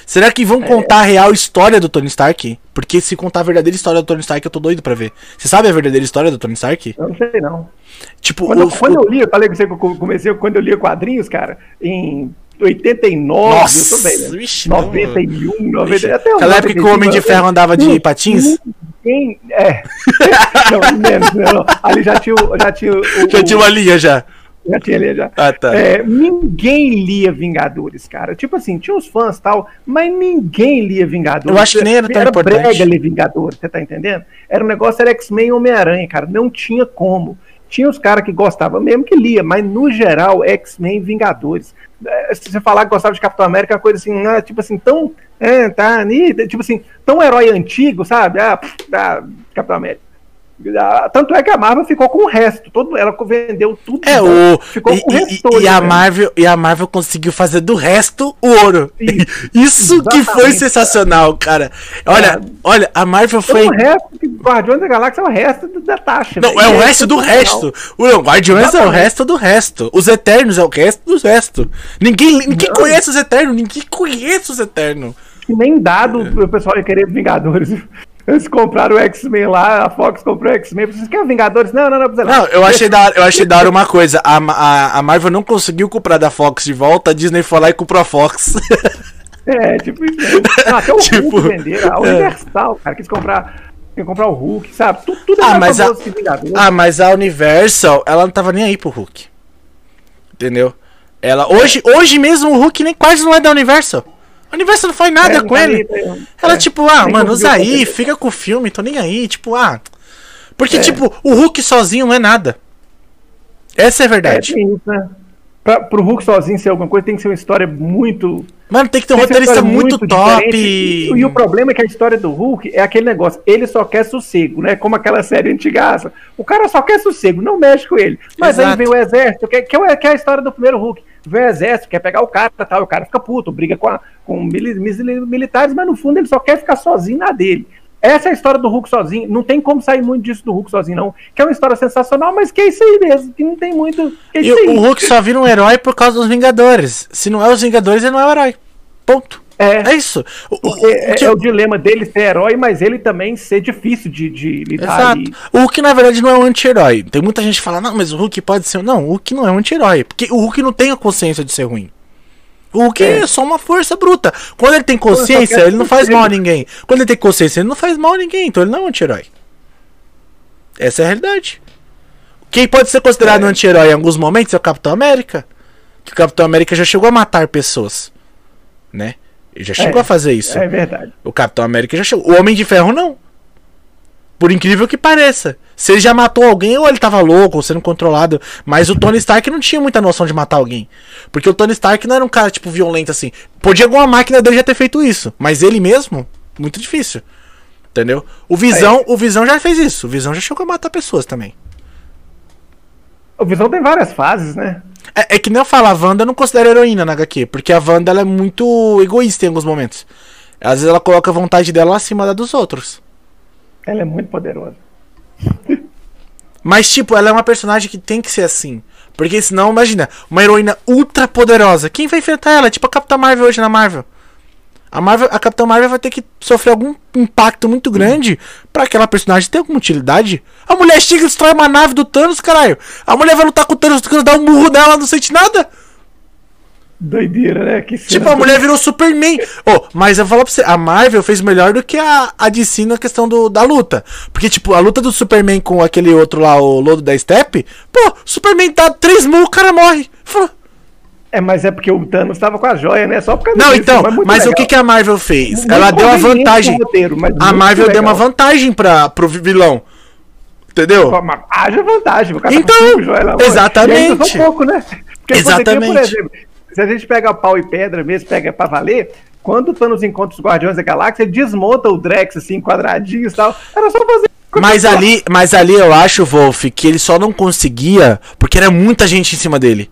Será que vão contar a real história do Tony Stark? Porque se contar a verdadeira história do Tony Stark, eu tô doido pra ver. Você sabe a verdadeira história do Tony Stark?
Eu não sei, não.
Tipo,
Quando, eu-
o-
quando eu li, eu falei com você que eu comecei, quando eu lia quadrinhos, cara, em 89,
Nossa,
eu tô bem, né?
vixe, não.
91, 90,
Vixe,
até uns
aquela época que o
95,
Homem de Ferro andava de patins?
Ninguém, é. não, menos, não. Ali já tinha, já tinha o,
Já tinha uma linha já.
já tinha ali já.
Ah, tá.
É, ninguém lia Vingadores, cara. Tipo assim, tinha os fãs e tal, mas ninguém lia Vingadores.
Eu acho que nem era tão
era
importante.
brega ler Vingadores, você tá entendendo? Era um negócio, era X-Men e Homem-Aranha, cara. Não tinha como. Tinha os caras que gostavam mesmo que lia, mas no geral, X-Men Vingadores. É, Se você falar que gostava de Capitão América, é coisa assim, ah, tipo assim, tão. É, tá, tipo assim, tão herói antigo, sabe? Ah, pff, ah, Capitão América. Ah, Tanto é que a Marvel ficou com o resto. Todo, ela vendeu tudo.
É, o.
ficou
E,
com o
e-
resto todo,
e a
né?
Marvel, e a Marvel conseguiu fazer do resto o ouro.
Isso,
Isso que foi
exatamente,
sensacional, cara. Olha,
É.
olha, a Marvel
Foi... O resto, que Guardiões da Galáxia é o resto da taxa.
Não,
velho.
é o
E
resto do resto. O Guardiões é o
Exatamente.
resto do resto. Os Eternos é o resto do resto. Ninguém, ninguém
Não.
conhece os Eternos. Ninguém conhece os Eternos.
Que nem dado o pessoal ia querer Vingadores. Eles compraram o X-Men lá, a Fox comprou o X-Men. Vocês querem Vingadores? Não, não, não, precisa
Não, eu achei da hora, eu achei da hora uma coisa. A, a, a Marvel não conseguiu comprar da Fox de volta, a Disney foi lá e comprou a Fox.
É, tipo isso. Não, até o
Tipo,
Hulk venderam. A Universal, cara, quis comprar, quis comprar o Hulk, sabe? Tudo, tudo é
Ah, mas a, ah, mas a Universal, ela não tava nem aí pro Hulk. Entendeu? Ela, hoje, hoje mesmo o Hulk nem quase não é da Universal. A Universal não faz nada
É,
com
tá
ele.
nem- é,
Ela,
é,
tipo, ah, mano, usa aí, fica com o filme, tô nem aí. Tipo, ah. Porque,
É.
tipo, o Hulk sozinho não é nada. Essa é a
É,
verdade.
tem isso, né? Pra, pro Hulk sozinho ser alguma coisa, tem que ser uma história muito.
Mano, tem que ter um roteirista
história
muito, top.
E, e o problema é que a história do Hulk é aquele negócio, ele só quer sossego, né? Como aquela série antigaça. O cara só quer sossego, não mexe com ele. Mas aí
Exato.
vem o exército, que, que, é, que é a história do primeiro Hulk. Vem o exército, quer pegar o cara e tal, o cara fica puto, briga com, a- com mili- mili- militares, mas no fundo ele só quer ficar sozinho na dele. Essa é a história do Hulk sozinho. Não tem como sair muito disso do Hulk sozinho, não. Que é uma história sensacional, mas que é isso aí mesmo. Que não tem muito. É
E o Hulk só vira um herói por causa dos Vingadores. Se não é os Vingadores, ele não é o herói. Ponto.
É.
É isso. O- o-
Porque
o
é,
que-
é o dilema dele ser herói, mas ele também ser difícil de, de lidar
Exato.
ali.
O Hulk, na verdade, não é um anti-herói. Tem muita gente que fala, não, mas o Hulk pode ser. Não, o Hulk não é um anti-herói. Porque o Hulk não tem a consciência de ser ruim. O Hulk é,
É.
só uma força bruta. Quando ele tem consciência, ele não faz mal a ninguém. Quando ele tem consciência, ele não faz mal a ninguém. Então ele não é um anti-herói. Essa é a realidade. Quem pode ser considerado
É.
um anti-herói em alguns momentos é o Capitão América. Que o Capitão América já chegou a matar pessoas. Né? Ele já chegou
É.
a fazer isso.
É verdade.
O Capitão América já chegou. O Homem de Ferro não. Por incrível que pareça. Se ele já matou alguém, ou ele tava louco, ou sendo controlado. Mas o Tony Stark não tinha muita noção de matar alguém. Porque o Tony Stark não era um cara, tipo, violento assim. Podia alguma máquina dele já ter feito isso. Mas ele mesmo, muito difícil. Entendeu? O Visão, o Visão já fez isso. O Visão já chegou a matar pessoas também.
O Visão tem várias fases, né?
É, é que nem eu falo, a Wanda eu não considero heroína na HQ, porque a Wanda ela é muito egoísta em alguns momentos. Às vezes ela coloca a vontade dela acima da dos outros.
Ela é muito poderosa.
Mas, tipo, ela é uma personagem que tem que ser assim. Porque senão, imagina, uma heroína ultra poderosa. Quem vai enfrentar ela? Tipo a Capitã Marvel hoje na Marvel. A, Marvel, a Capitã Marvel vai ter que sofrer algum impacto muito grande pra aquela personagem ter alguma utilidade. A mulher chega e destrói uma nave do Thanos, caralho. A mulher vai lutar com o Thanos, o Thanos dá um murro nela, não sente nada.
Doideira, né? Que
Tipo, a mulher virou Superman. Oh, mas eu vou falar pra você, a Marvel fez melhor do que a, a DC na questão do, da luta. Porque, tipo, a luta do Superman com aquele outro lá, o Lodo da Step, pô, Superman dá três murros, o cara morre. Falou,
É, mas é porque o Thanos tava com a joia, né? Só por causa
Não,
disso,
então,
muito
mas o
legal.
que, que a Marvel fez?
Muito
Ela deu uma
conveniente
vantagem.
roteiro, mas
A Marvel deu uma
legal.
vantagem pra, pro vilão. Entendeu?
Mas Haja vantagem, o cara
Então,
tá com cinco joias lá,
exatamente.
Só um pouco, né? Porque você tem,
Exatamente.
por exemplo, se a gente pega pau e pedra mesmo, pega pra valer, quando o Thanos encontra os Guardiões da Galáxia, ele desmonta o Drex, assim, quadradinhos e tal. Era só fazer.
Mas ali, mas ali eu acho, Wolf, que ele só não conseguia porque era muita gente em cima dele.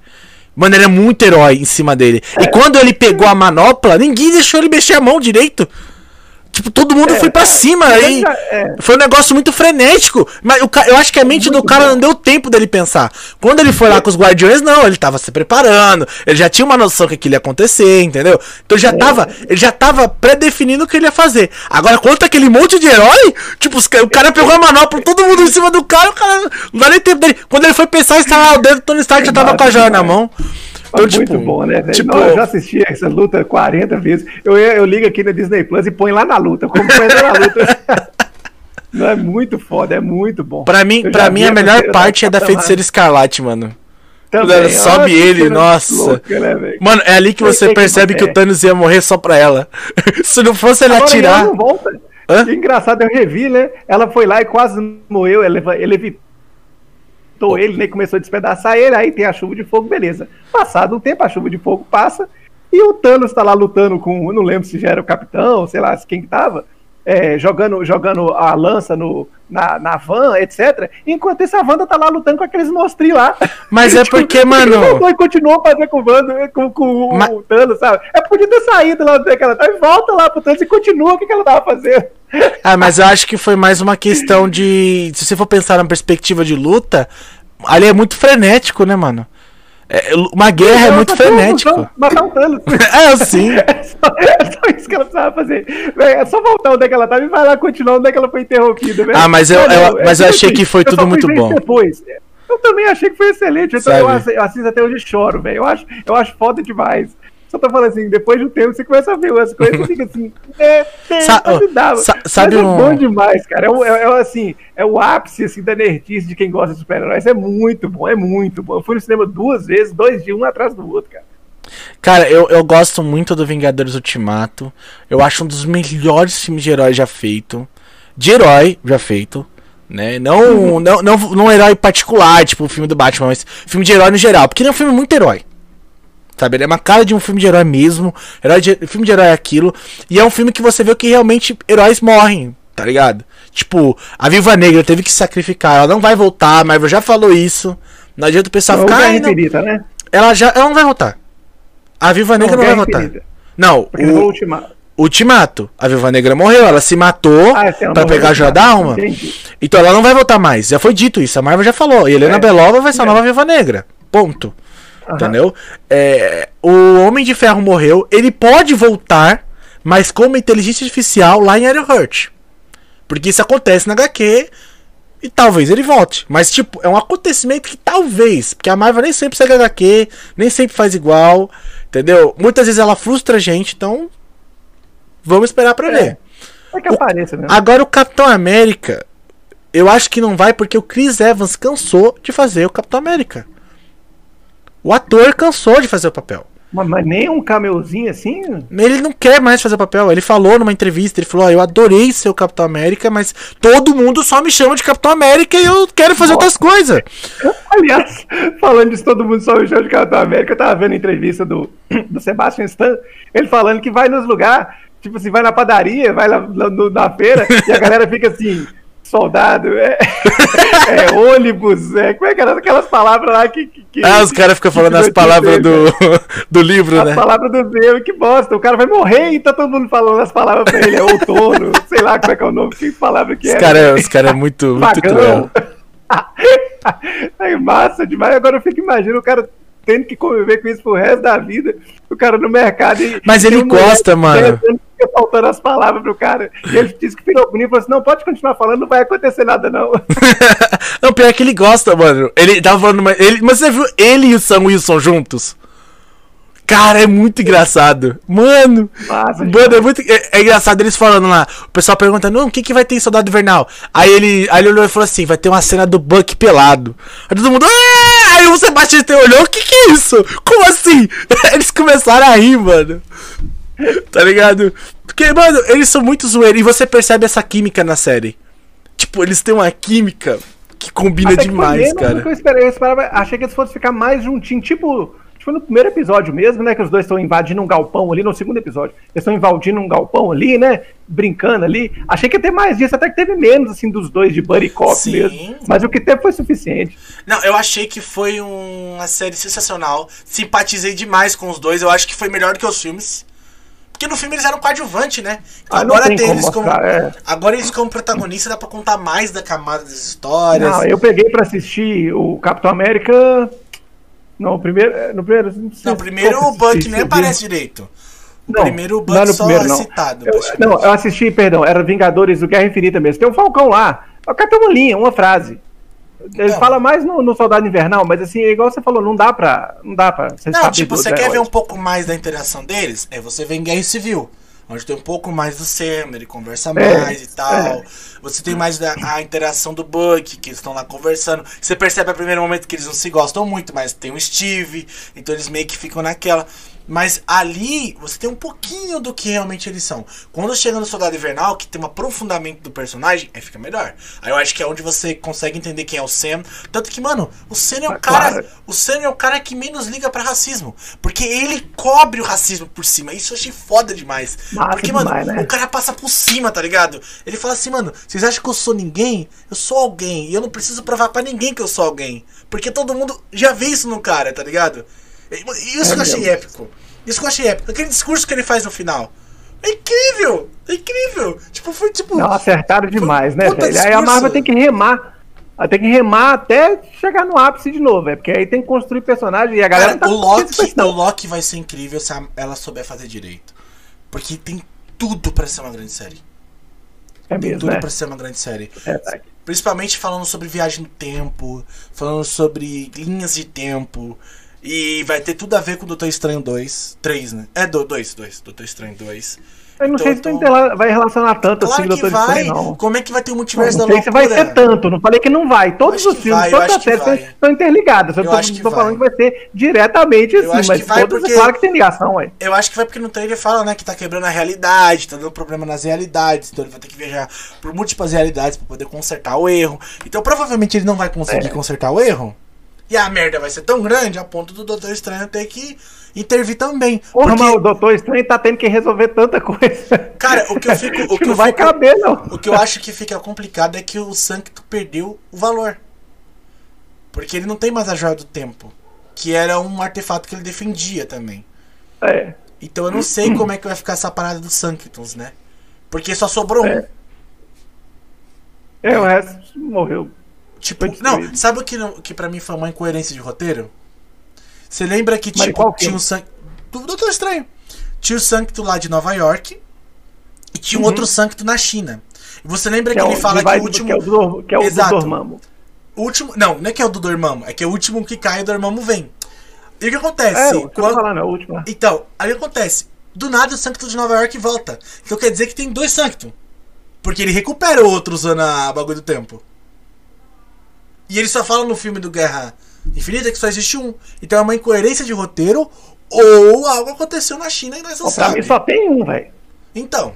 Mano, era muito herói em cima dele. E quando ele pegou a manopla, ninguém deixou ele mexer a mão direito. Tipo, todo mundo foi pra cima aí.
já- é.
Foi um negócio muito frenético. Mas o eu acho que a mente do cara não deu tempo dele pensar. Quando ele foi lá com os guardiões, não, ele tava se preparando. Ele já tinha uma noção que aquilo ia acontecer, entendeu? Então já tava, ele já tava pré-definindo o que ele ia fazer. Agora, quanto aquele monte de herói, tipo, os o cara pegou a manopla, todo mundo em cima do cara, o cara não dá nem tempo dele. Quando ele foi pensar em instalar o dedo, o Tony Stark já tava com a joia na mão. Então,
muito
tipo,
bom, né? velho?
tipo-
Não, eu já assisti essa luta 40 vezes. Eu, eu ligo aqui na Disney Plus e põe lá na luta. Como põe lá na luta. Não, é muito foda, é muito bom.
Pra mim, pra mim a melhor parte é da feiticeira Escarlate, mano.
Também.
Ela sobe
que
ele, nossa.
louca, né?
Mano, é ali que você
que
percebe que
é.
o Thanos ia morrer só pra ela. Se não fosse ele atirar.
ela não volta.
Hã?
Que engraçado, eu revi, né? Ela foi lá e quase morreu. Ele, ele evitou ele, né? Começou a despedaçar ele. Aí tem a chuva de fogo, beleza. Passado um tempo, a chuva de fogo passa. E o Thanos tá lá lutando com. Não lembro se já era o capitão, sei lá quem que tava. é, jogando, jogando a lança no, na, na van, etc. Enquanto esse a Wanda tá lá lutando com aqueles monstros lá.
Mas é porque, mano-
E continuou fazendo com o Wanda, com, com
Ma-
o Thanos, sabe? É podia ter saído lá onde que ela tava e volta lá pro Thanos e continua o que, que ela tava fazendo.
Ah, mas eu acho que foi mais uma questão de. Se você for pensar na perspectiva de luta, ali é muito frenético, né, mano? É, uma guerra é muito frenético.
Matar o Thanos.
É, sim.
É só, é só isso que ela precisava fazer. É só voltar onde é que ela tava e vai lá continuar onde é que ela foi interrompida. velho.
Ah, mas eu-
Não,
eu-
é
mas eu
tipo
achei
assim,
que foi
eu
tudo muito bom.
Depois. Eu também achei que foi excelente. Eu,
Sabe?
eu, eu assisto até hoje e choro, velho. Eu acho, eu acho foda demais. Só tô falando assim, depois de um tempo você começa a ver as coisas e fica assim. É, é,
Sa-
mas dá,
sa-
mas
sabe
é
um-
bom demais, cara. É, é, é assim, é o ápice assim, da nerdice de quem gosta de super-heróis. É muito bom, é muito bom. Eu fui no cinema duas vezes, dois dias, um atrás do outro, cara.
Cara, eu, eu gosto muito do Vingadores Ultimato. Eu acho um dos melhores filmes de herói já feito. De herói já feito. Né? Não, não, não, não um herói particular, tipo o filme do Batman, mas filme de herói no geral. Porque ele é um filme muito herói. Sabe? Ele é uma cara de um filme de herói mesmo. Herói de, filme de herói é aquilo. E é um filme que você vê que realmente heróis morrem, tá ligado? Tipo, a Viva Negra teve que se sacrificar. Ela não vai voltar, a Marvel já falou isso. Não adianta o pessoal
Não,
ficar. "Ai, não."
Infinita, né?
Ela já ela não vai voltar. A Viva Negra não,
Guerra
vai voltar.
Infinita.
Não,
Porque no
o
último.
Ultimato. A Viva Negra morreu, ela se matou
Ah, morreu
pegar a joia da
Ultimato,
alma.
entendi.
Então ela não vai voltar mais. Já foi dito isso. A Marvel já falou. E Helena
É.
Belova vai ser a
É.
nova Viva Negra. Ponto.
Aham.
Entendeu? É, o Homem de Ferro morreu. Ele pode voltar, mas como inteligência artificial lá em Ironheart. Porque isso acontece na HQ. E talvez ele volte. Mas, tipo, é um acontecimento que talvez. Porque a Marvel nem sempre segue HQ, nem sempre faz igual. Entendeu? Muitas vezes ela frustra a gente, então. Vamos esperar pra
É.
ver.
É que apareça mesmo.
Agora o Capitão América. Eu acho que não vai porque o Chris Evans cansou de fazer o Capitão América. O ator cansou de fazer o papel.
Mas, mas nem um camelzinho assim?
Ele não quer mais fazer o papel. Ele falou numa entrevista, ele falou: "Ó, eu adorei ser o Capitão América, mas todo mundo só me chama de Capitão América e eu quero fazer outras coisas.
Aliás, falando disso, todo mundo só me chama de Capitão América. Eu tava vendo a entrevista do, do Sebastian Stan, ele falando que vai nos lugares, tipo assim, vai na padaria, vai lá na feira, e a galera fica assim. Soldado, é, é ônibus, é, como é que era aquelas palavras lá que. que, que
ah, os caras ficam falando as palavras do, do livro,
as
né?
As palavras do Deus, que bosta, o cara vai morrer e tá todo mundo falando as palavras pra ele, é outono, sei lá como é que é o nome, que palavra que
os
é.
Cara, os caras é muito, muito cruel.
é massa demais, agora eu fico imaginando o cara tendo que conviver com isso pro resto da vida, o cara no mercado e.
Mas ele gosta, mano
fica faltando as palavras pro cara. E ele disse que virou bonito e falou assim: não, pode continuar falando, não vai acontecer nada, não.
não, pior é que ele gosta, mano. Ele tava falando. Ele, mas você viu ele e o Sam Wilson juntos? Cara, é muito engraçado. Mano, mano, é muito. É, é, engraçado eles falando lá. O pessoal perguntando, o que, que vai ter em Soldado Invernal? Aí ele, aí ele olhou e falou assim: vai ter uma cena do Buck pelado. Aí todo mundo. Aaah! Aí o Sebastião olhou, o que, que é isso? Como assim? Eles começaram a rir, mano. tá ligado? Porque, mano, eles são muito zoeiros e você percebe essa química na série. Tipo, eles têm uma química que combina Até demais, cara.
eu, esperei, eu esperava, achei que eles fossem ficar mais juntinhos, tipo, tipo no primeiro episódio mesmo, né? Que os dois estão invadindo um galpão ali, no segundo episódio. Eles estão invadindo um galpão ali, né? Brincando ali. Achei que ia ter mais disso, até que teve menos, assim, dos dois de Buddy Cop Sim. mesmo. Mas o que teve foi suficiente.
Não, eu achei que foi um, uma série sensacional. Simpatizei demais com os dois. Eu acho que foi melhor do que os filmes. Porque no filme eles eram coadjuvante, né? Então ah, agora tem, eles como. É. Agora eles como protagonista dá pra contar mais da camada das histórias. Não,
eu peguei pra assistir o Capitão América. Não, o primeiro. É, no primeiro.
Não, não primeiro o Buck nem aparece direito.
Não,
primeiro o Buck não,
só primeiro, não.
é citado.
Eu, não, eu assisti, perdão, era Vingadores do Guerra Infinita mesmo. Tem um Falcão lá. O cara tem uma linha, uma frase. Ele não. fala mais no, no, Soldado Invernal, mas assim, é igual você falou, não dá pra. Não dá pra.
Não, tipo, você quer ver um pouco mais da interação deles? É você vê em Guerra Civil. Onde tem um pouco mais do Sam, ele conversa é, mais é, e tal. É. Você tem mais da, a interação do Buck, que eles estão lá conversando. Você percebe a primeiro momento que eles não se gostam muito, mas tem o Steve, então eles meio que ficam naquela. Mas ali você tem um pouquinho do que realmente eles são. Quando chega no Soldado Invernal, que tem um aprofundamento do personagem, aí fica melhor. Aí eu acho que é onde você consegue entender quem é o Sam. Tanto que, mano, o Sam é o cara. Claro. O Sam é o cara que menos liga para racismo. Porque ele cobre o racismo por cima. Isso eu achei foda demais. Massa porque, mano, demais, né? o cara passa por cima, tá ligado? Ele fala assim, mano, vocês acham que eu sou ninguém? Eu sou alguém. E eu não preciso provar para ninguém que eu sou alguém. Porque todo mundo já vê isso no cara, tá ligado? Isso é que eu achei épico. Isso que eu achei épico. Aquele discurso que ele faz no final. É incrível! É incrível! Tipo, foi tipo.
Não, acertaram demais, né, velho? Aí a Marvel tem que remar. Tem que remar até chegar no ápice de novo, é porque aí tem que construir personagem e a galera
Cara, tá o Loki, o Loki vai ser incrível se ela souber fazer direito. Porque tem tudo para ser uma grande série.
É tem
mesmo,
tudo
né? pra ser uma grande série. É, Principalmente falando sobre viagem no tempo, falando sobre linhas de tempo, e vai ter tudo a ver com o Doutor Estranho 2. 3, né? É, 2, 2. Doutor Estranho 2.
Eu não então, sei se então... vai relacionar tanto
claro
assim
Doutor vai. Estranho, não. Como é que vai ter o multiverso
não, da loucura? Não sei se vai ser tanto. Não falei que não vai. Todos os filmes, todas as séries estão interligadas. Eu, eu tô, tô falando que vai ser diretamente eu assim, mas vai todas, porque... claro que tem ligação, ué.
Eu acho que vai porque no trailer fala, né, que tá quebrando a realidade, tá dando problema nas realidades, então ele vai ter que viajar por múltiplas realidades pra poder consertar o erro. Então provavelmente ele não vai conseguir é. consertar o erro. E a merda vai ser tão grande a ponto do Doutor Estranho ter que intervir também.
Porra, porque... mas o Doutor Estranho tá tendo que resolver tanta coisa.
Cara, o que eu fico. O que,
não
eu
vai
fico,
caber, não.
O que eu acho que fica complicado é que o Sancto perdeu o valor. Porque ele não tem mais a joia do tempo. Que era um artefato que ele defendia também.
É.
Então eu não sei como é que vai ficar essa parada dos Sanctums, né? Porque só sobrou
é.
um.
É, o resto morreu.
Tipo, não, sabe o que, que pra mim foi uma incoerência de roteiro? Você lembra que, Mas tipo, tinha um sangue. Do Doutor Estranho. Tinha o Sancto lá de Nova York e tinha um uhum. outro Sancto na China. Você lembra que, que é ele fala que o último. Que é o
do, que é o Exato. do Dormammu.
O último. Não, não é que é o do Dormammu, é que é o último que cai e o Dormammu vem. E o que acontece?
É, quando... falando, é o último.
Então, aí o que acontece? Do nada o Sancto de Nova York volta. Então quer dizer que tem dois Sancto. Porque ele recupera o outro usando a bagulho do tempo. E ele só fala no filme do Guerra Infinita que só existe um. Então é uma incoerência de roteiro ou algo aconteceu na China e nós não sabemos. Pra mim
só tem um, velho.
Então.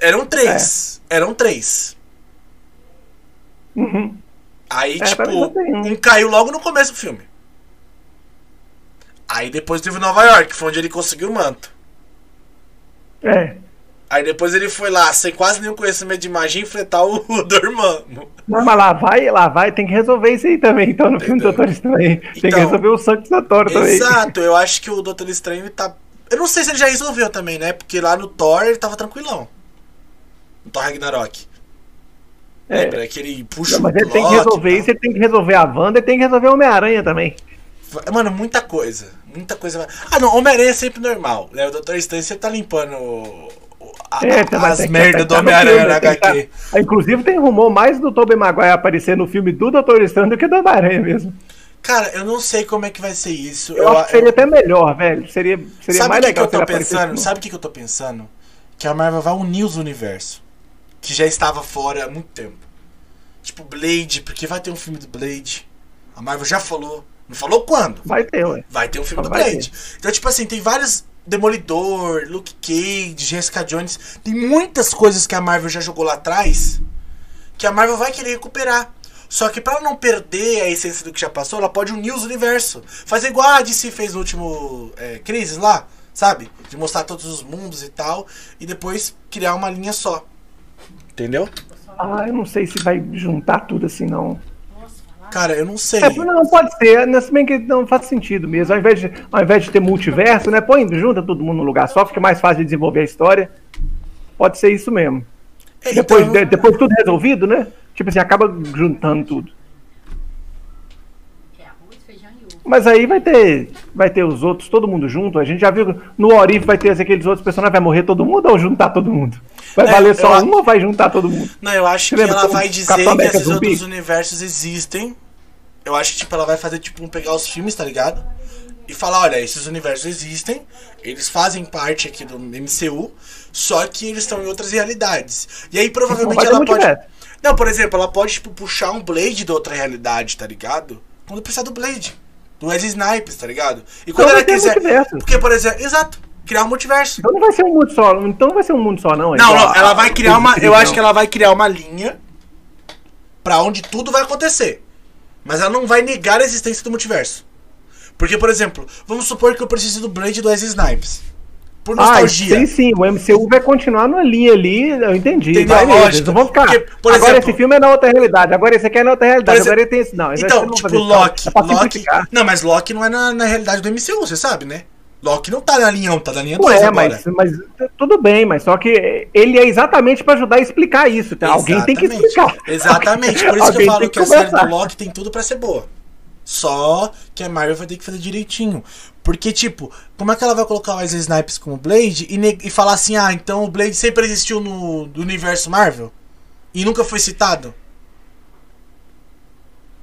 Eram três. É. Eram três.
Uhum.
Aí, é, tipo, um. um caiu logo no começo do filme. Aí depois teve Nova York, foi onde ele conseguiu o manto.
É.
Aí depois ele foi lá, sem quase nenhum conhecimento de magia, enfrentar o, o Dormammu.
Não, mas lá vai, lá vai, tem que resolver isso aí também. Então, no filme do Doutor Estranho, tem que
Então,
resolver o sangue Santoro também.
Exato, eu acho que o Doutor Estranho tá. Eu não sei se ele já resolveu também, né? Porque lá no Thor ele tava tranquilão. No Thor Ragnarok.
É.
Lembra que ele puxa
Não, mas
o
ele tem que resolver isso, ele tem que resolver a Wanda e tem que resolver o Homem-Aranha também.
Mano, muita coisa. Muita coisa. Ah, não, Homem-Aranha é sempre normal. Né? O Doutor Estranho sempre tá limpando a-
É, você vai
as
ter que
merdas do Homem-Aranha na
que
HQ.
tá- Inclusive tem rumor mais do Tobey Maguire aparecer no filme do Doutor Estranho do que do Homem-Aranha mesmo.
Cara, eu não sei como é que vai ser isso.
Eu, acho que seria até melhor, velho. Seria, seria
Sabe o
mais
que, que
legal
eu
se ele
tô pensando? Sabe o que, que eu tô pensando? Que a Marvel vai unir os universos. Que já estava fora há muito tempo. Tipo Blade, porque vai ter um filme do Blade. A Marvel já falou. Não falou quando?
Vai ter, ué.
Vai ter um filme do Blade. Então, tipo assim, tem vários. Demolidor, Luke Cage, Jessica Jones. Tem muitas coisas que a Marvel já jogou lá atrás. Que a Marvel vai querer recuperar. Só que pra não perder a essência do que já passou, ela pode unir os universos. Fazer igual a DC fez no último é, Crisis lá, sabe? De mostrar todos os mundos e tal. E depois criar uma linha só. Entendeu?
Ah, eu não sei se vai juntar tudo assim, não.
Cara, eu não sei.
É, não, pode ser, né? Se bem que não faz sentido mesmo. Ao invés, de, ao invés de ter multiverso, né? Põe, junta todo mundo no lugar só, fica mais fácil de desenvolver a história. Pode ser isso mesmo.
É,
Depois,
então-
de- depois tudo resolvido, né? Tipo assim, acaba juntando tudo.
É.
Mas aí vai ter, vai ter os outros, todo mundo junto. A gente já viu no Orif vai ter aqueles outros personagens, vai morrer todo mundo ou juntar todo mundo? Vai valer só
eu-
um ou vai juntar todo mundo?
Não, eu acho
Você
que
lembra
ela vai dizer
Capitão
que esses outros universos existem. Eu acho que tipo, ela vai fazer tipo um pegar os filmes, tá ligado? E falar, olha, esses universos existem, eles fazem parte aqui do MCU, só que eles estão em outras realidades. E aí provavelmente
Não
ela pode.
multiverso.
Não, por exemplo, ela pode tipo, puxar um Blade de outra realidade, tá ligado? Quando precisar do Blade. Do Wesley Snipes, tá ligado? E quando
Então vai
ela quiser. Porque, por exemplo, exato, criar um multiverso.
Então não vai ser um mundo só, então não vai ser um mundo só, não. é
Não,
igual
não,
a-
ela vai criar uma. Eu acho que ela vai criar uma linha pra onde tudo vai acontecer. Mas ela não vai negar a existência do multiverso. Porque, por exemplo, vamos supor que eu precise do Blade do Wesley Snipes. Por
Ah,
nostalgia.
sim, sim, o MCU vai continuar na linha ali, eu entendi.
Entendeu?
Vai eles não vão ficar.
Porque, por
agora
exemplo-
esse filme é na outra realidade, agora esse aqui é na outra realidade,
exemplo-
agora ele tem esse. Não,
Então, tipo,
fazer isso,
Loki.
É
Loki. Não, mas Loki não é na, na realidade do MCU, você sabe, né? Loki não tá na linha 1, tá na linha 2
Não é,
agora.
mas, mas tudo bem, mas só que ele é exatamente pra ajudar a explicar isso. Tá? Alguém tem que explicar.
Exatamente, por isso que eu falo
tem
que a série do Loki tem tudo pra ser boa. Só que a Marvel vai ter que fazer direitinho. Porque, tipo, como é que ela vai colocar o Wesley Snipes como Blade e, e falar assim, ah, então o Blade sempre existiu no do universo Marvel? E nunca foi citado?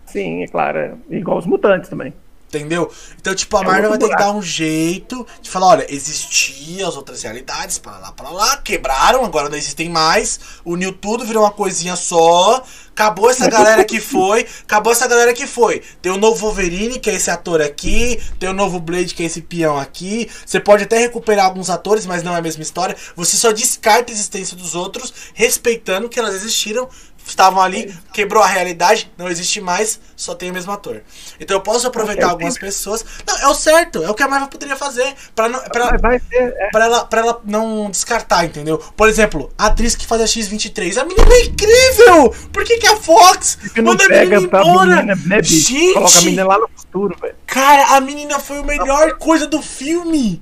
Sim, é claro. é Igual os mutantes também.
Entendeu? Então, tipo, a
É
Marvel vai ter que dar um jeito de falar, olha, existiam as outras realidades, pra lá, pra lá, quebraram, agora não existem mais, uniu tudo, virou uma coisinha só, acabou essa galera que foi, acabou essa galera que foi. Tem o novo Wolverine, que é esse ator aqui, tem o novo Blade, que é esse peão aqui, você pode até recuperar alguns atores, mas não é a mesma história, você só descarta a existência dos outros, respeitando que elas existiram, estavam ali, quebrou a realidade, não existe mais, só tem o mesmo ator. Então eu posso aproveitar
É
algumas pessoas. Não, é o certo, é o que a Marvel poderia fazer pra, não,
ser. é,
ela, pra ela não descartar, entendeu? Por exemplo, a atriz que faz a X-23, a menina é incrível! Por que, que a Fox
que não
manda a menina
pega
embora?
menina, né?
Gente,
Coloca a menina lá no futuro, velho.
cara, a menina foi a melhor coisa do filme.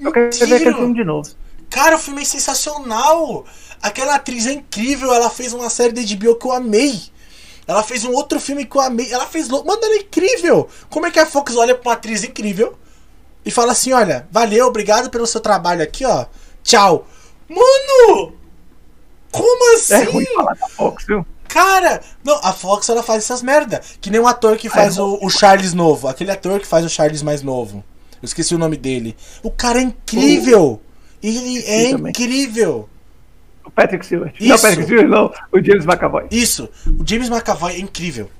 Eu quero ver aquele filme de novo.
Cara, o filme é sensacional. Aquela atriz é incrível. Ela fez uma série de HBO que eu amei. Ela fez um outro filme que eu amei. Ela fez. Mano, ela é incrível. Como é que a Fox olha pra uma atriz incrível e fala assim: olha, valeu, obrigado pelo seu trabalho aqui, ó. Tchau. Mano! Como assim?
É ruim falar da Fox, viu?
Cara, não, a Fox ela faz essas merda. Que nem o ator que faz
É.
o, o Charles novo. Aquele ator que faz o Charles mais novo. Eu esqueci o nome dele. O cara é incrível. Ele é incrível.
O Patrick Stewart. Não, o
Isso.
Patrick Stewart, não. O James McAvoy.
Isso, o James McAvoy é incrível.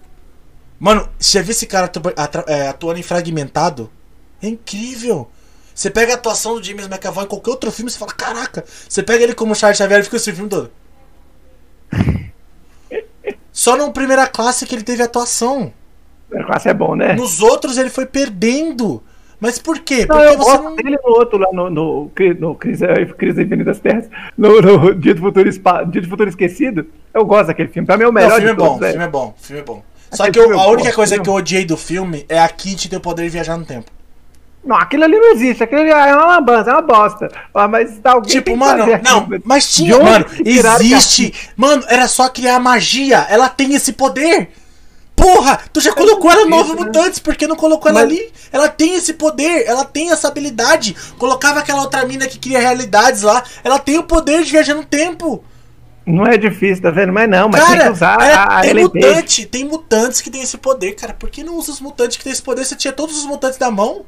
Mano, você já viu esse cara atu- atra- é, atuando em fragmentado? É incrível. Você pega a atuação do James McAvoy em qualquer outro filme e você fala, caraca. Você pega ele como Charles Xavier e fica esse filme todo. Só no primeira classe que ele teve atuação.
A classe é bom, né?
Nos outros ele foi perdendo. Mas por quê?
Não,
Porque
eu
você
gosto
não.
dele no outro lá, no, no, no Crise, Crise da Infinita das Terras, no, no Dia, do Futuro Espa- Dia do Futuro Esquecido. Eu gosto daquele filme. Pra mim é o
Não,
melhor
o filme é bom,
todos.
o
é.
filme é bom, o filme é bom. Só
Aquele
que eu-
é
a única coisa
filme é
que eu odiei do filme é a Kit ter o poder de viajar no tempo.
Não, aquilo ali não existe. Aquilo ali é uma lambança, é uma bosta. Ah, Mas tá alguém
Tipo, mano, não,
aquilo.
mas tinha, mano, existe. Mano, era só criar magia. Ela tem esse poder. Porra, tu já colocou ela no Novos
difícil, né?
Mutantes, por que não colocou ela
Mas-
ali? Ela tem esse poder, ela tem essa habilidade. Colocava aquela outra mina que cria realidades lá. Ela tem o poder de viajar no tempo.
Não é difícil, tá vendo? Mas não, mas tem que
Cara,
usar
é-
a,
tem
LP.
mutante, tem mutantes que tem esse poder, cara. Por que não usa os mutantes que tem esse poder? Você tinha todos os mutantes da mão?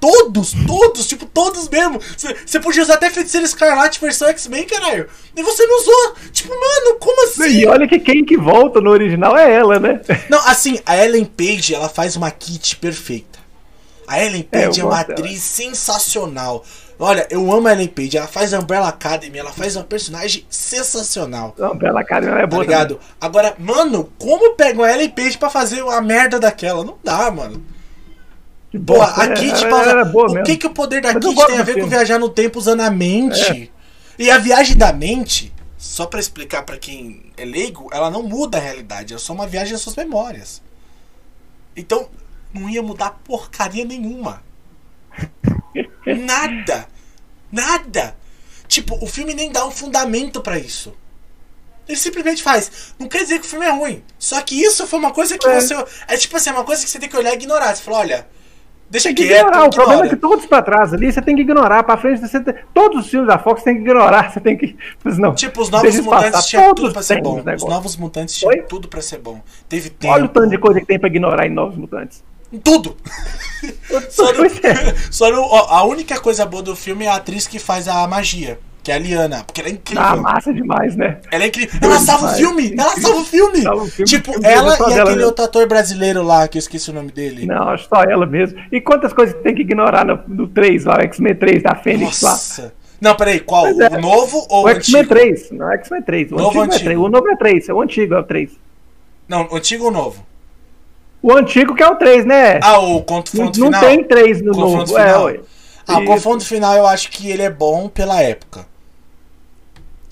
Todos, todos, tipo, todos mesmo. Você- podia usar até Feiticeiro Escarlate versão X-Men, caralho. E você não usou. Tipo, mano, como assim?
E olha que quem que volta no original é ela, né?
Não, assim, a Ellen Page, ela faz uma kit perfeita. A Ellen
É,
Page
eu
é, uma
gosto dela.
atriz sensacional. Olha, eu amo a Ellen Page. Ela faz a Umbrella Academy, ela faz uma personagem sensacional.
Bela Cara não é
Tá
boa.
ligado? Agora, mano, como pegam a Ellen Page pra fazer a merda daquela? Não dá, mano.
Também.
Boa,
Bosta,
a? Kit pausa.
boa
O
mesmo.
que, que o poder da
Mas
Kit tem a ver com viajar no tempo usando a mente?
É.
E a viagem da mente, só pra explicar pra quem é leigo, ela não muda a realidade, é só uma viagem das suas memórias. Então, não ia mudar porcaria nenhuma. Nada. Nada. Tipo, o filme nem dá um fundamento pra isso. Ele simplesmente faz. Não quer dizer que o filme é ruim. Só que isso foi uma coisa que
É.
você. É tipo assim, é uma coisa que você tem que olhar e ignorar. Você fala, olha, deixa
que
quieto.
ignorar. O problema é que todos pra trás ali você tem que ignorar. Pra frente, você tem... todos os filmes da Fox tem que ignorar. Você tem que. Não,
Tipo, os Novos Mutantes
passar.
tinham
Todos
tudo pra ser bom.
os.
Novos Mutantes tinham
Oi?
tudo pra ser bom. Teve tempo.
Olha o tanto de coisa que tem pra ignorar em Novos Mutantes.
Tudo! Só, no- só no- a única coisa boa do filme é a atriz que faz a magia, que é a Liana, porque ela é incrível.
Ah, massa demais, né?
Ela é incrível. Ela salva o filme! Ela salva o filme!
Salva o filme,
tipo,
filme
ela
é
e aquele
mesmo.
outro ator brasileiro lá, que eu esqueci o nome dele.
Não, acho só ela mesmo. E quantas coisas tem que ignorar no, no 3, lá, o X-Men 3 da Fênix lá.
Nossa! Não, peraí, qual?
Pois é.
O novo ou
O
o
X-Men
antigo?
3. Não, o X-Men 3. O
Novo
antigo, é
antigo?
3. O novo é 3. O antigo é o 3.
Não, o antigo ou o novo?
O antigo que é o 3, né?
Ah, o confronto
não
final?
tem 3 no
Confronto
novo. É,
final.
ué.
Ah, o confronto final eu acho que ele é bom pela época.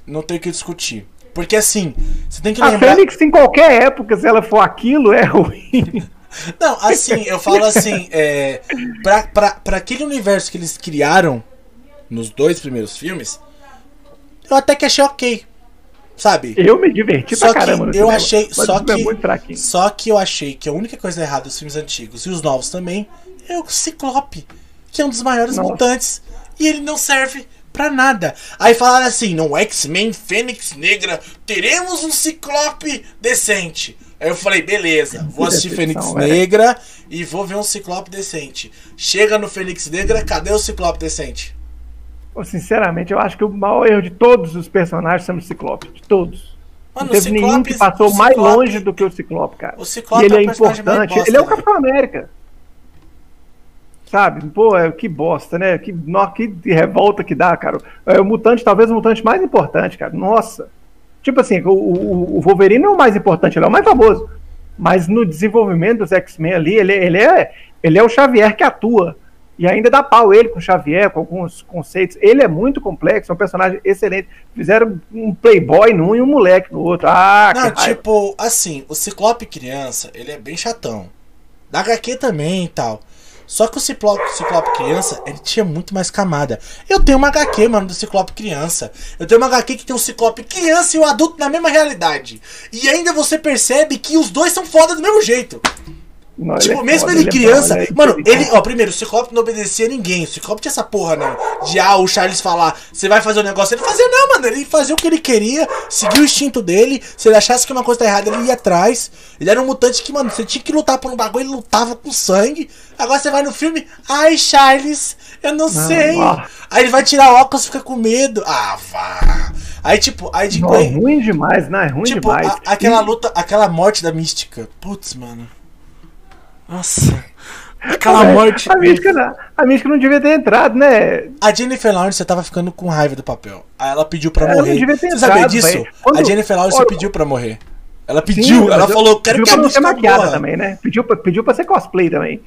Não tem o que discutir. Porque assim, você tem que
A
lembrar.
Fênix, em qualquer época, se ela for aquilo, é ruim.
Não, assim, eu falo assim, é. Pra, pra, pra aquele universo que eles criaram nos dois primeiros filmes, eu até que achei ok. Sabe?
Eu me diverti
Só
pra caramba
que eu
cinema,
achei. Só que,
é
só que eu achei que a única coisa errada dos filmes antigos e os novos também é o Ciclope, que é um dos maiores
Nossa.
mutantes. E ele não serve pra nada. Aí falaram assim: no X-Men Fênix Negra teremos um Ciclope decente. Aí eu falei, beleza, vou assistir Fênix
é.
Negra e vou ver um Ciclope decente. Chega no Fênix Negra, cadê o Ciclope decente?
Sinceramente, eu acho que o maior erro de todos os personagens são o Ciclope. De todos.
Mano,
não teve
o
nenhum
Ciclope-
que passou mais
Ciclope-
longe do que o Ciclope, cara.
O Ciclope
e ele
é
é, importante.
bosta,
ele é o
né?
Capitão América. Sabe? Pô, é, que bosta, né? Que, nó, que revolta que dá, cara. É o mutante, talvez o mutante mais importante, cara. Nossa. Tipo assim, o, o, o Wolverine não é o mais importante, ele é o mais famoso. Mas no desenvolvimento dos X-Men ali, ele, ele, é, ele é o Xavier que atua. E ainda dá pau ele com o Xavier, com alguns conceitos. Ele é muito complexo, é um personagem excelente. Fizeram um playboy num e um moleque no outro. Ah,
Não, tipo, assim, o Ciclope criança, ele é bem chatão. Da HQ também e tal. Só que o Ciclope, Ciclope criança, ele tinha muito mais camada. Eu tenho uma HQ, mano, do Ciclope criança. Eu tenho uma HQ que tem o Ciclope criança e o adulto na mesma realidade. E ainda você percebe que os dois são foda do mesmo jeito.
Não,
Tipo,
é
mesmo
foda,
ele
é
criança.
é
mano, ele. Ó, primeiro, o Ciclope não obedecia a ninguém. O Ciclope tinha essa porra, não. De ah, o Charles falar, você vai fazer um negócio. Ele fazia, não, mano. Ele fazia o que ele queria, seguia o instinto dele. Se ele achasse que uma coisa tá errada, ele ia atrás. Ele era um mutante que, mano, você tinha que lutar por um bagulho, ele lutava com sangue. Agora você vai no filme, ai, Charles, eu não, sei.
ó.
Aí ele vai tirar óculos e fica com medo. Ah, vá. Aí, tipo, aí de
Não, é ruim demais, não é ruim
Tipo,
demais.
a- aquela luta, aquela morte da mística. Putz, mano. Nossa. Aquela
Ah,
morte.
A mística, não- a mística não devia ter entrado, né?
A Jennifer Lawrence tava ficando com raiva do papel. Aí ela pediu pra
Ela não
morrer.
devia ter
Você sabia disso?
Quando-
A Jennifer Lawrence
Olha-
pediu pra morrer. Ela
Sim,
pediu,
mas
ela falou, quero que a
não ser
música
maquiada
morra.
também, né? Pediu pra, pediu pra ser cosplay também.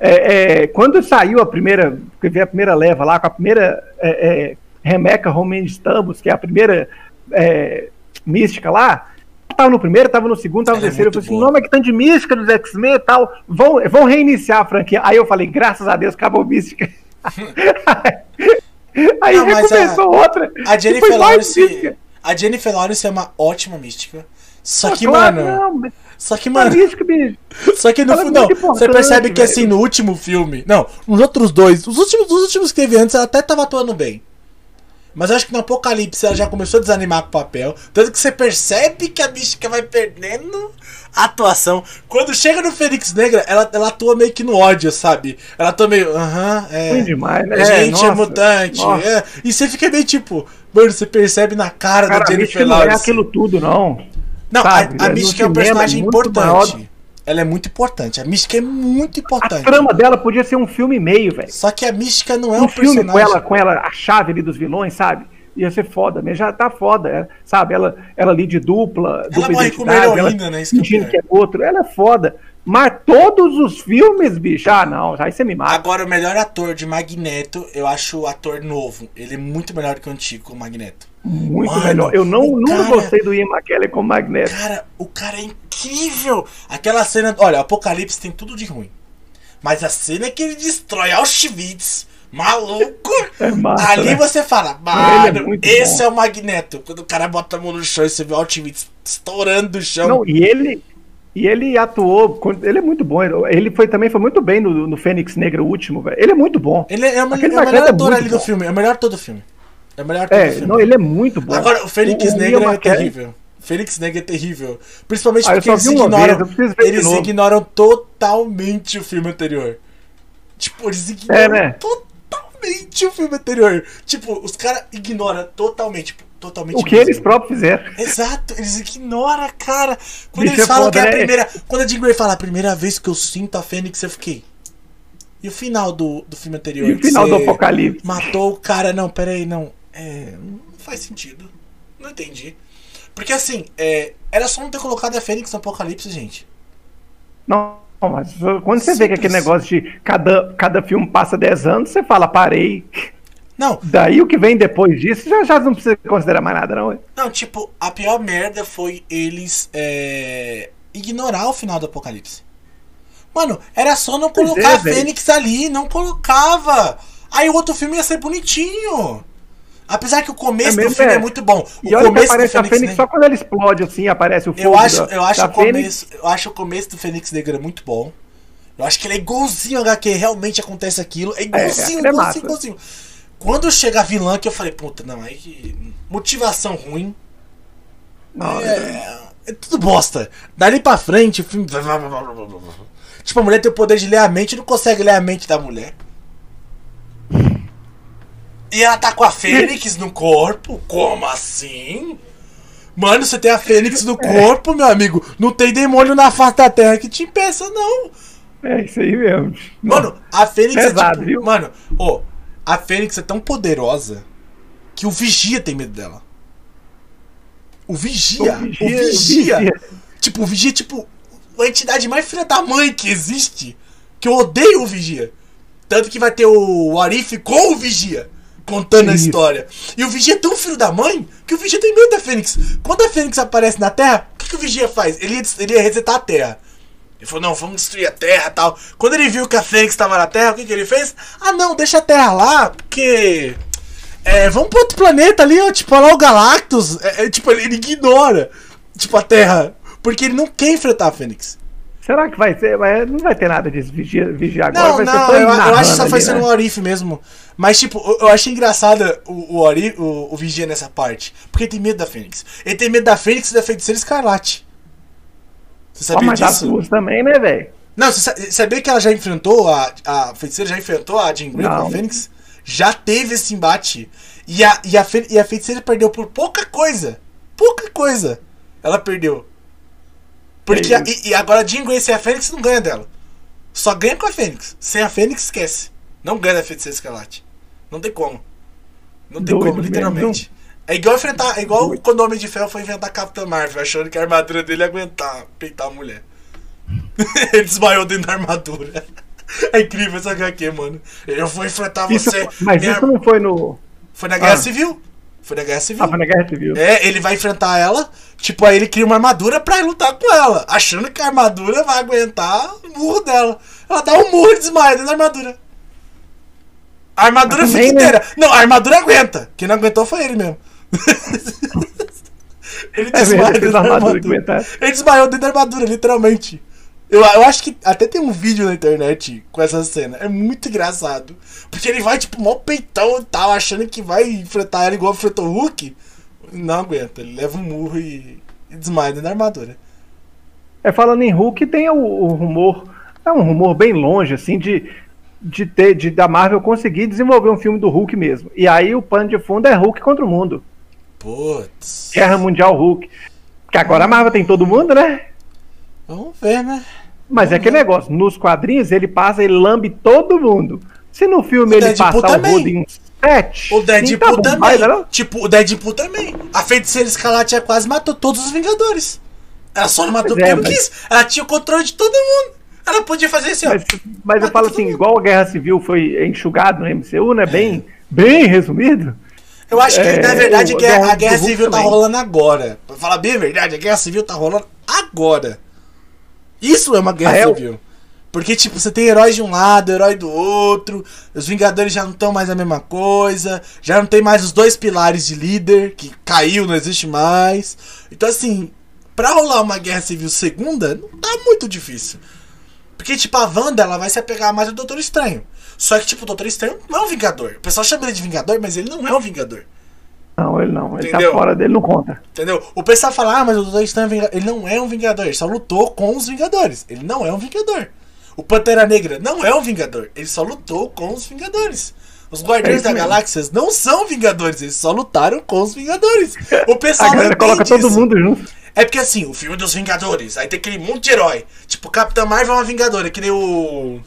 É, é, quando saiu a primeira, a primeira leva lá, com a primeira é, é Remeca Romain Stambus, que é a primeira é, mística lá, tava no primeiro, tava no segundo, tava no é terceiro. Eu falei assim: não, mas que tanto de mística dos X-Men e tal. Vão, vão reiniciar a franquia. Aí eu falei: graças a Deus, acabou mística. Aí não, recomeçou a, outra.
A Jennifer Lawrence. A Jennifer Lawrence é uma ótima mística. Só que, claro, mano. Não, só que, mano. Mística, só que no final. Você percebe que assim, no último filme. Não, nos outros dois. Os últimos, os últimos que teve antes, ela até tava atuando bem. Mas eu acho que no Apocalipse ela já começou a desanimar com o papel. Tanto que você percebe que a mística vai perdendo a atuação. Quando chega no Fênix Negra, ela, ela atua meio que no ódio, sabe? Ela atua meio. Aham, uh -huh, é.
demais, né?
Gente é, é mutante. É. E você fica meio tipo. Mano, você percebe na cara, cara da Jennifer
Lawrence. Não é aquilo tudo, não.
Não, sabe? a, a mística é um personagem é importante. Maior ela é muito importante. A mística é muito importante.
A trama dela podia ser um filme e meio, velho.
Só que a mística não é um, um
filme personagem. com ela, com ela, a chave ali dos vilões, sabe? Ia ser foda, mas já tá foda, é, sabe? Ela, ela ali de dupla, ela dupla
morre com uma heroína, né? Isso
que, que é outro. Ela é foda. Mas todos os filmes, bicho, ah, não, aí você me mata.
Agora, o melhor ator de Magneto, eu acho o ator novo. Ele é muito melhor que o antigo, o Magneto.
Muito Mano, melhor. Eu não, nunca cara, gostei do Ian McKellen como Magneto.
Cara, o cara é incrível. Aquela cena. Olha, Apocalipse tem tudo de ruim. Mas a cena que ele destrói Auschwitz, maluco. É massa, ali né? você fala, é mano, é esse bom. é o Magneto. Quando o cara bota a mão no chão e você vê o Auschwitz estourando o chão. Não,
e ele. E ele atuou, ele é muito bom. Ele foi também foi muito bem no, no Fênix Negra, o último, velho. Ele é muito bom.
Ele é, é, uma, é o melhor ator ali bom. do filme, é o melhor ator do filme. É melhor
que é, Não, ele é muito bom.
Agora, o Fênix Negra é terrível. Fênix Negra é terrível. Principalmente ah, porque eles ignoram. Vez, eles ignoram totalmente o filme anterior. Tipo, eles ignoram é, né? totalmente o filme anterior. Tipo, os caras ignoram totalmente. Tipo, totalmente.
O que eles próprios fizeram.
Exato, eles ignoram, cara. Quando eles falam que é a né? primeira. Quando a Jean Grey fala a primeira vez que eu sinto a Fênix, eu fiquei. E o final do, do filme anterior? E
o final do Apocalipse?
Matou o cara. Não, peraí, não. É, não faz sentido. Não entendi. Porque assim, é, era só não ter colocado a Fênix no Apocalipse, gente.
Não, mas quando você Simples. vê que aquele negócio de cada, cada filme passa 10 anos, você fala, parei.
Não.
Daí o que vem depois disso já, já não precisa considerar mais nada, não.
Não, tipo, a pior merda foi eles é, ignorar o final do Apocalipse. Mano, era só não colocar é, a Fênix ali, não colocava. Aí o outro filme ia ser bonitinho. Apesar que o começo é do filme é. é. muito bom. O
e olha começo que aparece a Fênix Negra... só quando ela explode assim, aparece o
fogo. Eu acho, eu acho, o começo, eu acho o começo do Fênix Negra muito bom. Eu acho que ele é igualzinho a HQ, realmente acontece aquilo. É igualzinho, é, é igualzinho, igualzinho. Quando chega a vilã que eu falei, puta, não, aí motivação ruim. Não, é, é, é tudo bosta. Dali pra frente, o filme. Tipo, a mulher tem o poder de ler a mente e não consegue ler a mente da mulher. E ela tá com a Fênix no corpo? Como assim? Mano, você tem a Fênix no corpo, meu amigo. Não tem demônio na face da terra que te impeça, não.
É isso aí mesmo.
Mano, a Fênix é Pesado, é tipo. Mano, ô, oh, a Fênix é tão poderosa que o Vigia tem medo dela. O Vigia. O Vigia. O vigia, o vigia. Tipo, o Vigia é tipo a entidade mais filha da mãe que existe. Que eu odeio o Vigia. Tanto que vai ter o Arif com o Vigia contando a história. E o Vigia é tão filho da mãe que o Vigia tem medo da Fênix. Quando a Fênix aparece na Terra, o que, que o Vigia faz? Ele ele ia resetar a Terra. Ele falou, não, vamos destruir a Terra tal. Quando ele viu que a Fênix estava na Terra, o que, que ele fez? Ah não, deixa a Terra lá, porque. É, vamos para outro planeta ali, ó, tipo, lá o Galactus. É, é, tipo, ele, ele ignora, tipo, a Terra. Porque ele não quer enfrentar a Fênix.
Será que vai ser? Não vai ter nada disso vigia, vigia agora.
Não,
vai
não, ser eu, eu acho que só foi sendo né? um Orif mesmo. Mas, tipo, eu, eu achei engraçado o, o, Orif, o, o Vigia nessa parte. Porque ele tem medo da Fênix. Ele tem medo da Fênix e da Feiticeira Escarlate.
Você sabia oh, mas disso? Mas também, né, velho?
Não, você sabia que ela já enfrentou, a, a Feiticeira já enfrentou a Jean Grey com a Fênix? Já teve esse embate. E a, e, a, e a Feiticeira perdeu por pouca coisa. Pouca coisa. Ela perdeu. Porque a, e, e, agora a Jean Grey sem a Fênix não ganha dela. Só ganha com a Fênix. Sem a Fênix, esquece. Não ganha da Feiticeira Escarlate. Não tem como. Não tem Doido como, literalmente. Mesmo. É igual enfrentar. É igual quando o Homem de Ferro foi enfrentar a Capitã Marvel, achando que a armadura dele ia aguentar peitar a mulher. Ele desmaiou dentro da armadura. É incrível essa HQ, mano. Eu vou enfrentar
Isso-
você.
mas
minha-
isso não foi no.
Foi na Guerra
Ah.
Civil. Foi na Guerra Civil.
Ah, foi na Guerra Civil.
É, ele vai enfrentar ela, tipo, aí ele cria uma armadura pra ir lutar com ela, achando que a armadura vai aguentar o murro dela. Ela dá um murro e desmaia dentro da armadura. A armadura fica
né?
inteira. Não, a armadura aguenta. Quem não aguentou foi ele mesmo. ele
É
desmaia
mesmo,
dentro da
armadura.
Ele desmaiou dentro da armadura, literalmente. Eu, eu acho que até tem um vídeo na internet com essa cena. É muito engraçado. Porque ele vai, tipo, mó peitão e tal, achando que vai enfrentar ela igual enfrentou o Hulk. Não aguenta. Ele leva um murro e, e desmaia dentro da armadura.
É, falando em Hulk, tem o, o rumor, é um rumor bem longe, assim, de, de ter, de da Marvel conseguir desenvolver um filme do Hulk mesmo. E aí o pano de fundo é Hulk contra o mundo.
Putz.
Guerra Mundial Hulk. Porque agora a Marvel tem todo mundo, né?
Vamos ver, né?
Mas é aquele negócio, nos quadrinhos ele passa, ele lambe todo mundo. Se no filme
O
ele
Deadpool
passar
também.
o rodo em sete,
O Deadpool
sim, tá
também.
vai, não?
Tipo, o Deadpool também. A feiticeira Escarlate quase matou todos os Vingadores. Ela só não matou
Pois
porque
é, mas-
quis. Ela tinha o controle de todo mundo. Ela podia fazer assim, ó.
Mas, mas eu falo assim,
mundo.
igual a Guerra Civil foi enxugado no MCU, né?
É.
Bem, bem resumido.
Eu acho que,
É,
na verdade,
o-
a guerra, a civil tá
também.
rolando agora. Pra falar bem a verdade, a guerra civil tá rolando agora. Isso é uma guerra
Ah, é?
civil. Porque, tipo, você tem heróis de um lado, herói do outro. Os Vingadores já não estão mais a mesma coisa. Já não tem mais os dois pilares de líder, que caiu, não existe mais. Então, assim, pra rolar uma guerra civil segunda, não tá muito difícil. Porque, tipo, a Wanda, ela vai se apegar mais ao Doutor Estranho. Só que, tipo, o Doutor Estranho não é um Vingador. O pessoal chama ele de Vingador, mas ele não é um Vingador.
Não, ele não. Ele
Entendeu?
tá fora dele, não conta.
Entendeu? O pessoal fala, ah, mas o Doutor Estranho é Vingador. Ele não é um Vingador, ele só lutou com os Vingadores. Ele não é um Vingador. O Pantera Negra não é um Vingador, ele só lutou com os Vingadores. Os Guardiões
É
da. Galáxia não são Vingadores, eles só lutaram com os Vingadores. O pessoal
A galera coloca todo
isso.
mundo junto.
É porque assim, o filme dos Vingadores, aí tem aquele monte de herói. Tipo, Capitã Marvel é uma Vingadora, que nem o.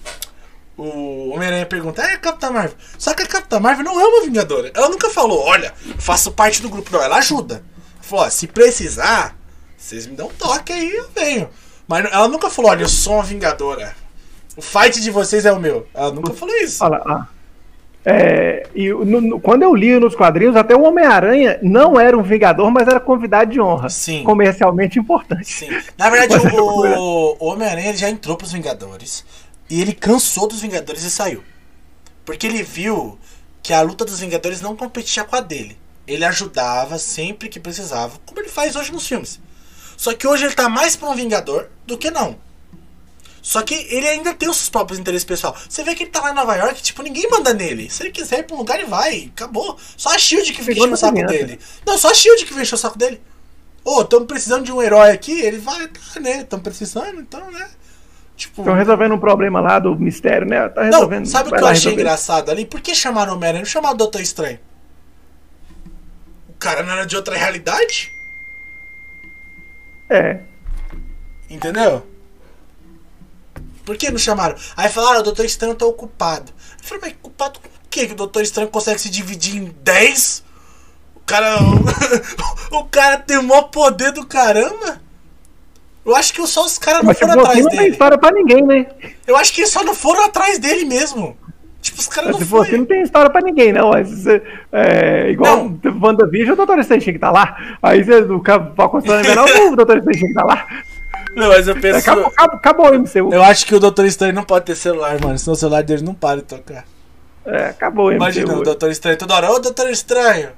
O Homem-Aranha pergunta, é Capitã Marvel. Só que a Capitã Marvel não é uma Vingadora. Ela nunca falou, olha, faço parte do grupo. Não, ela ajuda. Falou, se precisar, vocês me dão um toque aí, eu venho. Mas ela nunca falou, olha, eu sou uma Vingadora. O fight de vocês é o meu. Ela nunca falou isso.
Olha ah. É, e no- no- quando eu li nos quadrinhos, até o Homem-Aranha não era um Vingador, mas era convidado de honra.
Sim.
Comercialmente importante.
Sim. Na verdade, o, o Homem-Aranha já entrou pros Vingadores. E ele cansou dos Vingadores e saiu. Porque ele viu que a luta dos Vingadores não competia com a dele. Ele ajudava sempre que precisava, como ele faz hoje nos filmes. Só que hoje ele tá mais pra um Vingador do que não. Só que ele ainda tem os seus próprios interesses pessoal. Você vê que ele tá lá em Nova York, tipo, ninguém manda nele. Se ele quiser ir pra um lugar, ele vai. Acabou. Só a Shield que enchendo o saco
criança.
dele. Não, só a Shield que encher o saco dele. Ô, estamos precisando de um herói aqui, ele vai, tá, né? Estamos precisando, então, né? Tipo.
Estão resolvendo um problema lá do mistério, né? Tá
Não,
resolvendo.
sabe o que eu achei
resolver.
engraçado ali? Por que chamaram o Homem-Aranha? Não chamaram o Doutor Estranho? O cara não era de outra realidade?
É.
Entendeu? Por que não chamaram? Aí falaram, ah, o Doutor Estranho tá ocupado. Eu falei, mas ocupado com o quê? Que o Doutor Estranho consegue se dividir em 10? O cara. o cara tem o maior poder do caramba? Eu acho que só os caras não
Mas
foram
tipo, assim,
atrás
não tem
dele.
história pra ninguém, né?
Eu acho que eles só não foram atrás dele mesmo. Tipo, os caras não
Se for assim, não
foram.
tem história pra ninguém, não. Mas, é, é, igual
Não.
o WandaVision, o Doutor Estranho tinha que estar lá. Aí você, o Falcão Menor, o Doutor Estranho tinha que estar lá.
Não, mas eu penso.
Acabou, acabou, acabou o MCU.
Eu acho que o Doutor Estranho não pode ter celular, mano. Senão o celular dele não para de tocar.
É, acabou o MCU.
Imagina o Doutor Estranho toda hora. Ô, Doutor Estranho!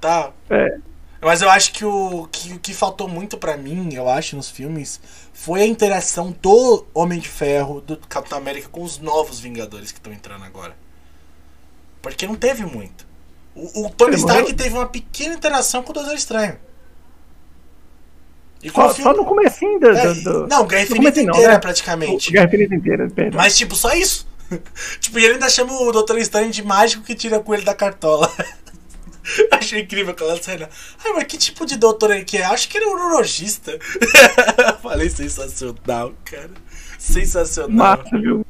Tá.
É.
Mas eu acho que o que, que faltou muito pra mim, eu acho, nos filmes, foi a interação do Homem de Ferro, do Capitão América com os novos Vingadores que estão entrando agora. Porque não teve muito. O, o Tony Stark teve uma pequena interação com o Doutor Estranho. E
Só,
filme-
só no comecinho do,
É,
do,
não, Guerra Infinita
não,
inteira,
né?
praticamente.
Guerra Infinita inteira, perdão.
Mas, tipo, só isso. tipo, e ele ainda chama o Doutor Estranho de mágico que tira coelho da cartola. Achei incrível aquela cena. Ai, mas que tipo de doutor ele que é? Acho que ele é um urologista. Falei sensacional, cara. Sensacional.
Massa, viu?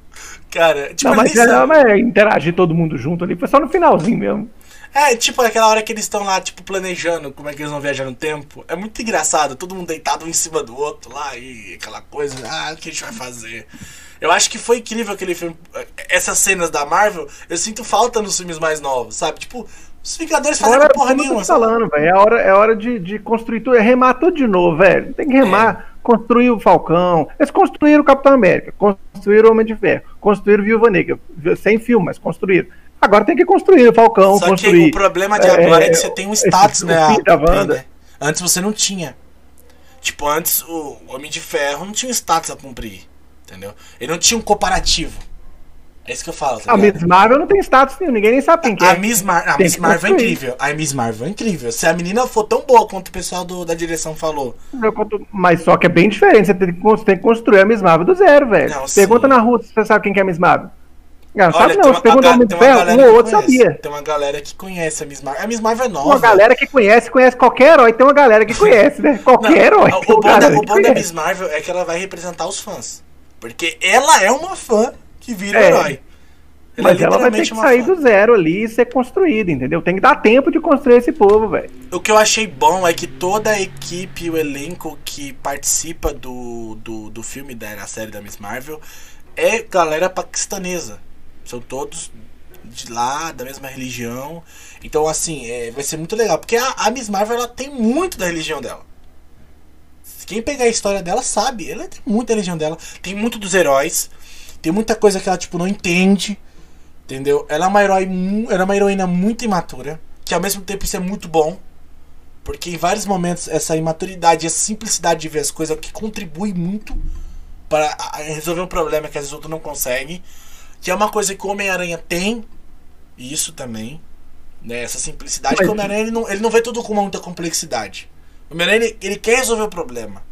Cara, tipo,
Não, mas, é,
sabe.
mas interagir todo mundo junto ali foi só no finalzinho mesmo.
É, tipo aquela hora que eles estão lá, tipo, planejando como é que eles vão viajar no tempo. É muito engraçado, todo mundo deitado um em cima do outro lá e aquela coisa, ah, o que a gente vai fazer? Eu acho que foi incrível aquele filme. Essas cenas da Marvel, eu sinto falta nos filmes mais novos, sabe? Tipo, os Vingadores fazem hora, porra nenhuma.
falando, velho. É hora, é hora de, de construir tudo, é remar tudo de novo, velho. Tem que remar. É. Construir o Falcão. Eles construíram o Capitão América, construíram o Homem de Ferro, construíram o Viúva Negra. Sem filme, mas construíram. Agora tem que construir o Falcão. Só construir,
que o problema de agora é, é que você tem um status, né? A, antes você não tinha. Tipo, antes o Homem de Ferro não tinha um status a cumprir. Entendeu? Ele não tinha um comparativo. É isso que eu falo. Tá
a Miss Marvel não tem status nenhum, ninguém nem sabe quem que
é. A Miss, Mar a Miss Marvel é incrível. A Miss Marvel é incrível. Se a menina for tão boa quanto o pessoal do, da direção falou.
Mas só que é bem diferente. Você tem que, tem que construir a Miss Marvel do zero, velho. Pergunta na rua se você sabe quem que é a Miss Marvel. Não, sabe não, você pergunta ao Ferro, um ou outro sabia.
Tem uma galera que conhece a Miss Marvel. A Miss Marvel é nova.
Uma galera que conhece, conhece qualquer herói. Tem uma galera que conhece, né? Qualquer não, herói.
O bom, da, o bom da Miss Marvel é que ela vai representar os fãs. Porque ela é uma fã que vira é, herói.
Ela mas é ela vai ter que sair fã. do zero ali e ser construída, entendeu? Tem que dar tempo de construir esse povo, velho.
O que eu achei bom é que toda a equipe, o elenco que participa do, do, do filme da série da Miss Marvel é galera paquistanesa. São todos de lá, da mesma religião. Então, assim, é, vai ser muito legal. Porque a, a, Miss Marvel ela tem muito da religião dela. Quem pegar a história dela sabe. Ela tem muita religião dela. Tem muito dos heróis. Tem muita coisa que ela, tipo, não entende. Entendeu? Ela é uma, herói, ela é uma heroína muito imatura. Que ao mesmo tempo isso é muito bom. Porque em vários momentos essa imaturidade, essa simplicidade de ver as coisas que contribui muito para resolver um problema que às vezes outro não consegue. Que é uma coisa que o Homem-Aranha tem, isso também, né? Essa simplicidade. Mas... Que o Homem-Aranha ele não, ele não vê tudo com muita complexidade. O Homem-Aranha ele, ele, quer resolver o problema.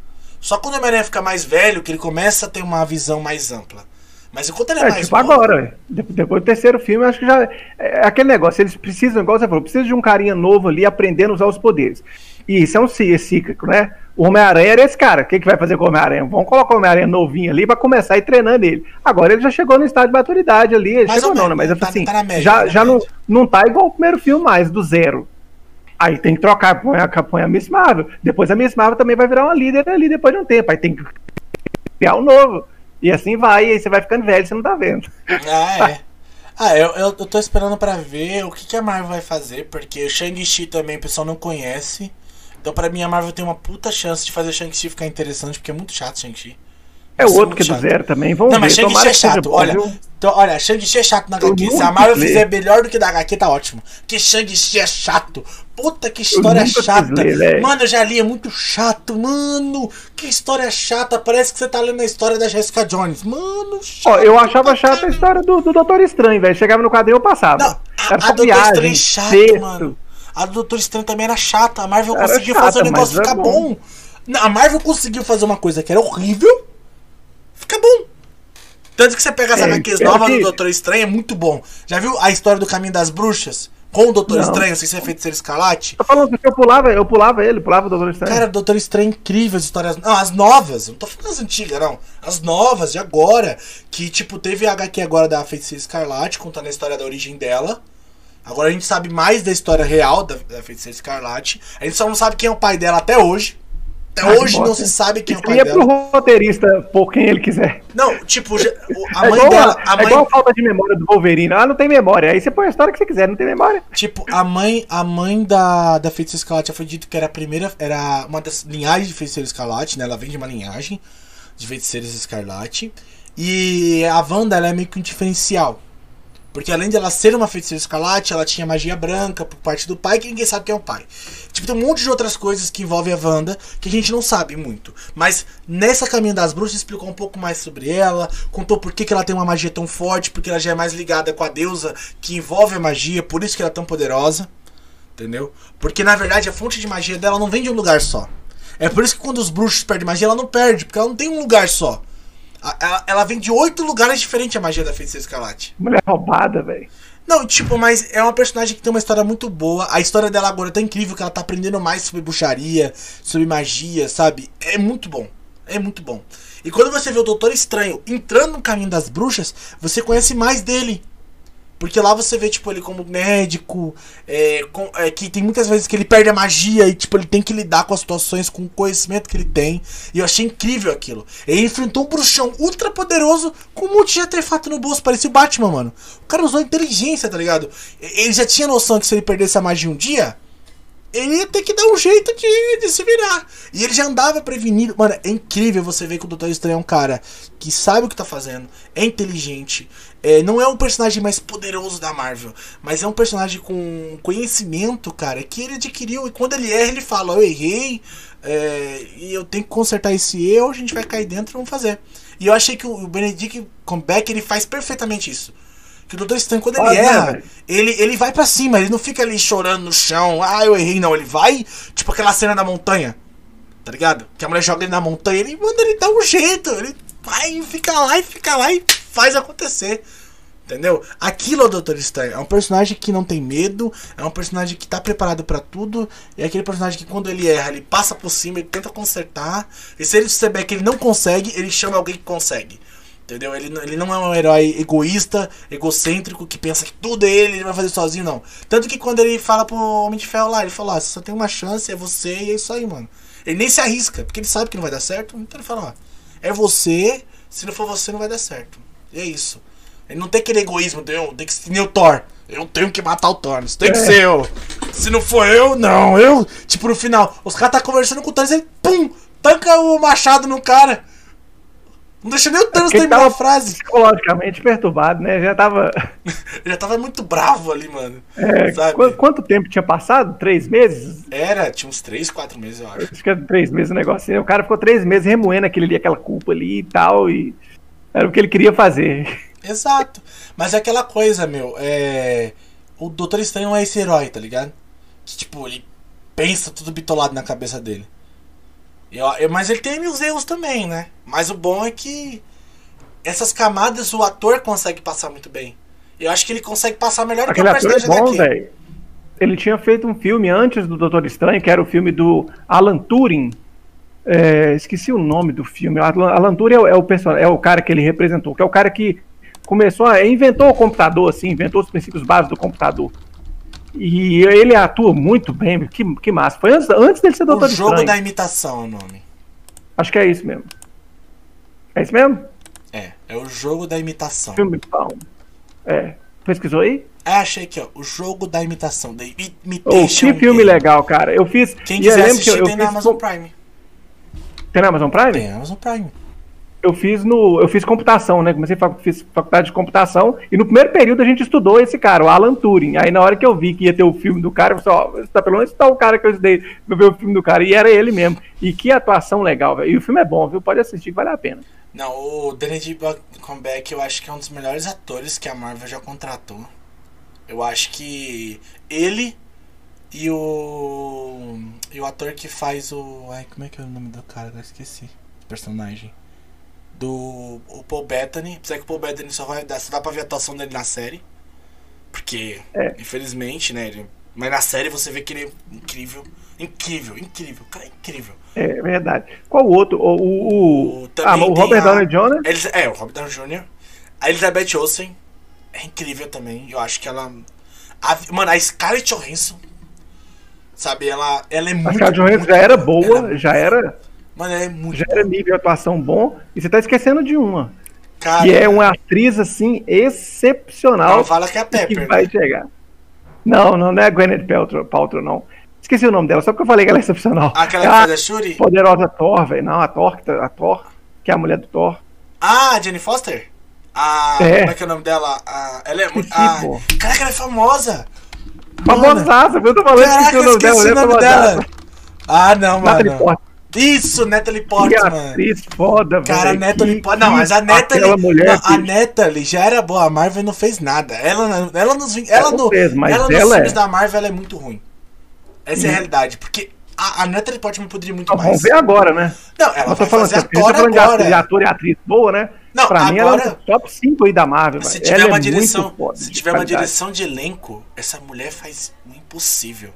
Só quando o Homem-Aranha fica mais velho, que ele começa a ter uma visão mais ampla. Mas enquanto ele é, é mais
tipo novo... agora, depois do terceiro filme, acho que já. É aquele negócio, eles precisam, igual você falou, precisa de um carinha novo ali aprendendo a usar os poderes. E isso é um cíclico, né? O Homem-Aranha era esse cara. O que, que vai fazer com o Homem-Aranha? Vamos colocar o Homem-Aranha novinho ali para começar a ir treinando ele. Agora ele já chegou no estado de maturidade ali. Ele chegou não, né? Mas tá, assim, tá média, já, já não, não tá igual o primeiro filme mais, do zero. Aí tem que trocar, põe a, põe a Miss Marvel. Depois a Miss Marvel também vai virar uma líder ali depois de um tempo. Aí tem que criar um novo. E assim vai, e aí você vai ficando velho, você não tá vendo.
Ah, é. Ah, eu, eu, eu tô esperando para ver o que, que a Marvel vai fazer, porque o Shang-Chi também o pessoal não conhece. Então, pra mim, a Marvel tem uma puta chance de fazer Shang-Chi ficar interessante, porque é muito chato Shang-Chi.
É o outro que é do zero também. Vamos
não, ver. mas Shang-Chi é chato. Olha, então, olha, Shang-Chi é chato na HQ. Se a Marvel fizer melhor do que da HQ, tá ótimo. Que Shang-Chi é chato. Puta que história chata. Ler, mano, eu já li, é muito chato. Mano, que história chata. Parece que você tá lendo a história da Jessica Jones. Mano,
chato. Ó, eu achava chata a história do, do Doutor Estranho, velho. Chegava no quadrinho eu passava. Não,
a, a Doutor Estranho é chato, texto. mano. A do Doutor Estranho também era chata. A Marvel era conseguiu chata, fazer o negócio ficar bom. bom. A Marvel conseguiu fazer uma coisa que era horrível. Fica bom. Tanto que você pega as é, HQs novas que... do Doutor Estranho, é muito bom. Já viu a história do Caminho das Bruxas? Com o Doutor não. Estranho, sem ser feiticeiro escalate?
Tô falando que eu pulava, eu pulava ele, pulava o Doutor Estranho.
Cara, o Doutor Estranho é incrível, as histórias. Não, as novas, não tô falando as antigas, não. As novas, de agora. Que, tipo, teve a HQ agora da Feiticeira Escarlate, contando a história da origem dela. Agora a gente sabe mais da história real da, da Feiticeira Escarlate. A gente só não sabe quem é o pai dela até hoje. Até hoje não se sabe quem é o pai dela.
pro roteirista por quem ele quiser.
Não, tipo, a é mãe é dela. A, mãe...
é igual a falta de memória do Wolverine. Ah, não tem memória. Aí você põe a história que você quiser, não tem memória.
Tipo, a mãe, a mãe da, da Feiticeira Escarlate já foi dito que era a primeira. Era uma das linhagens de Feiticeira Escarlate, né? Ela vem de uma linhagem de Feiticeiros Escarlate. E a Wanda, ela é meio que um diferencial. Porque além de ela ser uma feiticeira escarlate, ela tinha magia branca por parte do pai, que ninguém sabe quem é o pai. Tipo, tem um monte de outras coisas que envolvem a Wanda que a gente não sabe muito. Mas nessa Caminho das Bruxas explicou um pouco mais sobre ela, contou por que, que ela tem uma magia tão forte, porque ela já é mais ligada com a deusa que envolve a magia, por isso que ela é tão poderosa. Entendeu? Porque na verdade a fonte de magia dela não vem de um lugar só. É por isso que quando os bruxos perdem magia, ela não perde, porque ela não tem um lugar só. Ela, ela vem de oito lugares diferentes a magia da Feiticeira Escarlate.
Mulher roubada, velho.
Não, tipo, mas é uma personagem que tem uma história muito boa. A história dela agora é tão incrível que ela tá aprendendo mais sobre bruxaria, sobre magia, sabe? É muito bom. É muito bom. E quando você vê o Doutor Estranho entrando no caminho das bruxas, você conhece mais dele. Porque lá você vê, tipo, ele como médico, é, com, é, que tem muitas vezes que ele perde a magia e, tipo, ele tem que lidar com as situações com o conhecimento que ele tem. E eu achei incrível aquilo. Ele enfrentou um bruxão ultra poderoso com um monte de artefato no bolso, parecia o Batman, mano. O cara usou inteligência, tá ligado? Ele já tinha noção que se ele perdesse a magia um dia, ele ia ter que dar um jeito de, de se virar. E ele já andava prevenido. Mano, é incrível você ver que o Doutor Estranho é um cara que sabe o que tá fazendo, é inteligente. É, não é um personagem mais poderoso da Marvel, mas é um personagem com conhecimento, cara, que ele adquiriu. E quando ele erra, ele fala: Eu errei, é, e eu tenho que consertar esse erro. A gente vai cair dentro e vamos fazer. E eu achei que o Benedict Cumberbatch ele faz perfeitamente isso. Que o Doutor Estranho, quando ele ah, erra, ele, ele vai para cima, ele não fica ali chorando no chão, ah, eu errei, não. Ele vai, tipo aquela cena da montanha, tá ligado? Que a mulher joga ele na montanha, ele manda ele dar um jeito, ele vai, fica lá e fica lá e faz acontecer. Entendeu? Aquilo é o Doutor Estranho. É um personagem que não tem medo, é um personagem que tá preparado para tudo, é aquele personagem que quando ele erra, ele passa por cima, ele tenta consertar, e se ele souber que ele não consegue, ele chama alguém que consegue. Entendeu? Ele, ele não é um herói egoísta, egocêntrico, que pensa que tudo é ele, ele vai fazer sozinho, não. Tanto que quando ele fala pro Homem de Ferro lá, ele fala, ah, você só tem uma chance, é você e é isso aí, mano. Ele nem se arrisca, porque ele sabe que não vai dar certo, então ele fala, ó, é você, se não for você não vai dar certo. E é isso. Ele não tem aquele egoísmo, tem, tem que ser o Thor. Eu tenho que matar o Thor, isso tem que é. ser eu. Se não for eu, não, eu. Tipo, no final, os caras tá conversando com o Thor e ele, pum, tanca o machado no cara. Não deixa nem o Thanos é terminar a frase.
Psicologicamente perturbado, né? Já tava.
já tava muito bravo ali, mano.
É, qu quanto tempo tinha passado? Três meses?
Era, tinha uns três, quatro meses, eu acho.
Acho que era três meses o negócio. O cara ficou três meses remoendo aquele ali, aquela culpa ali e tal. E era o que ele queria fazer.
Exato. Mas é aquela coisa, meu. É... O Doutor Estranho é esse herói, tá ligado? Que, tipo, ele pensa tudo bitolado na cabeça dele. Eu, eu, mas ele tem os erros também, né? Mas o bom é que essas camadas o ator consegue passar muito bem. Eu acho que ele consegue passar melhor
do que o personagem é bom, daqui. Ele tinha feito um filme antes do Doutor Estranho, que era o filme do Alan Turing. É, esqueci o nome do filme. Alan Turing é o, é o, é o cara que ele representou, que é o cara que começou a. inventou o computador, assim, inventou os princípios básicos do computador. E ele atua muito bem, que, que massa. Foi antes, antes dele ser Doutor Estranho.
O jogo da imitação é o nome.
Acho que é isso mesmo. É isso mesmo?
É, é o jogo da imitação.
Filme bom. É. Pesquisou aí?
É, achei aqui, ó. O jogo da imitação. Da
imitation. Oh, que filme game. legal, cara. Eu fiz.
Quem quiser assistir, eu, eu tem na Amazon Prime.
Tem na Amazon Prime?
Tem na Amazon Prime
eu fiz no. Eu fiz computação, né? Comecei fiz faculdade de computação e no primeiro período a gente estudou esse cara, o Alan Turing. Aí na hora que eu vi que ia ter o filme do cara, eu falei, ó, tá, pelo menos está o cara que eu estudei pra ver o filme do cara. E era ele mesmo. E que atuação legal, velho. E o filme é bom, viu? Pode assistir vale a pena.
Não, o Benedict Cumberbatch eu acho que é um dos melhores atores que a Marvel já contratou. Eu acho que ele e o. E o ator que faz o. Ai, como é que é o nome do cara? Eu esqueci. Personagem do o Paul Bettany. Apesar que o Paul Bettany só vai dar, só dá pra ver a atuação dele na série. Porque, é. infelizmente, né? Ele, mas na série você vê que ele é incrível. Incrível, incrível. O cara é incrível.
É verdade. Qual o outro? O, o, o ah, o Robert Downey Jr.?
Eles, é, o Robert Downey Jr. A Elizabeth Olsen é incrível também. Eu acho que ela. A, mano, a Scarlett Johansson. Sabe, ela, ela é muito. A
Scarlett Johansson já era boa, ela, já era.
Mano, é muito
Já era nível de atuação bom. E você tá esquecendo de uma. Cara, que é uma atriz, assim, excepcional.
Não fala que é a Pepper.
Que né? vai chegar. Não, não, não é a Gwyneth Paltrow, Paltrow, não. Esqueci o nome dela, só porque eu falei que ela é excepcional.
Aquela que faz a Shuri?
Poderosa Thor, velho. Não, a Thor, a Thor, que é a mulher do Thor.
Ah, Jenny Foster? A, é. Como é que é o nome dela? A, ela é muito. Caraca, ela é famosa!
Famosaça, eu tô falando
Caraca, que o nome dela. O nome dela. Ah, não, mano. Isso, Natalie Portman.
atriz foda, velho.
Cara, Natalie Portman. Não, mas a Natalie. Mulher não, a Natalie já era boa. A Marvel não fez nada. Ela, ela nos, ela no, fez, mas ela nos ela filmes é... da Marvel ela é muito ruim. Essa hum. é a realidade. Porque a, a Natalie Portman poderia muito mais.
Vamos ver agora, né?
Não, ela
Eu
vai falando, fazer ator
falando agora. De ator e atriz boa, né? Não, pra agora, mim ela é um top 5 aí da Marvel.
Se tiver uma é direção, foda, se tiver uma direção de elenco, essa mulher faz o impossível.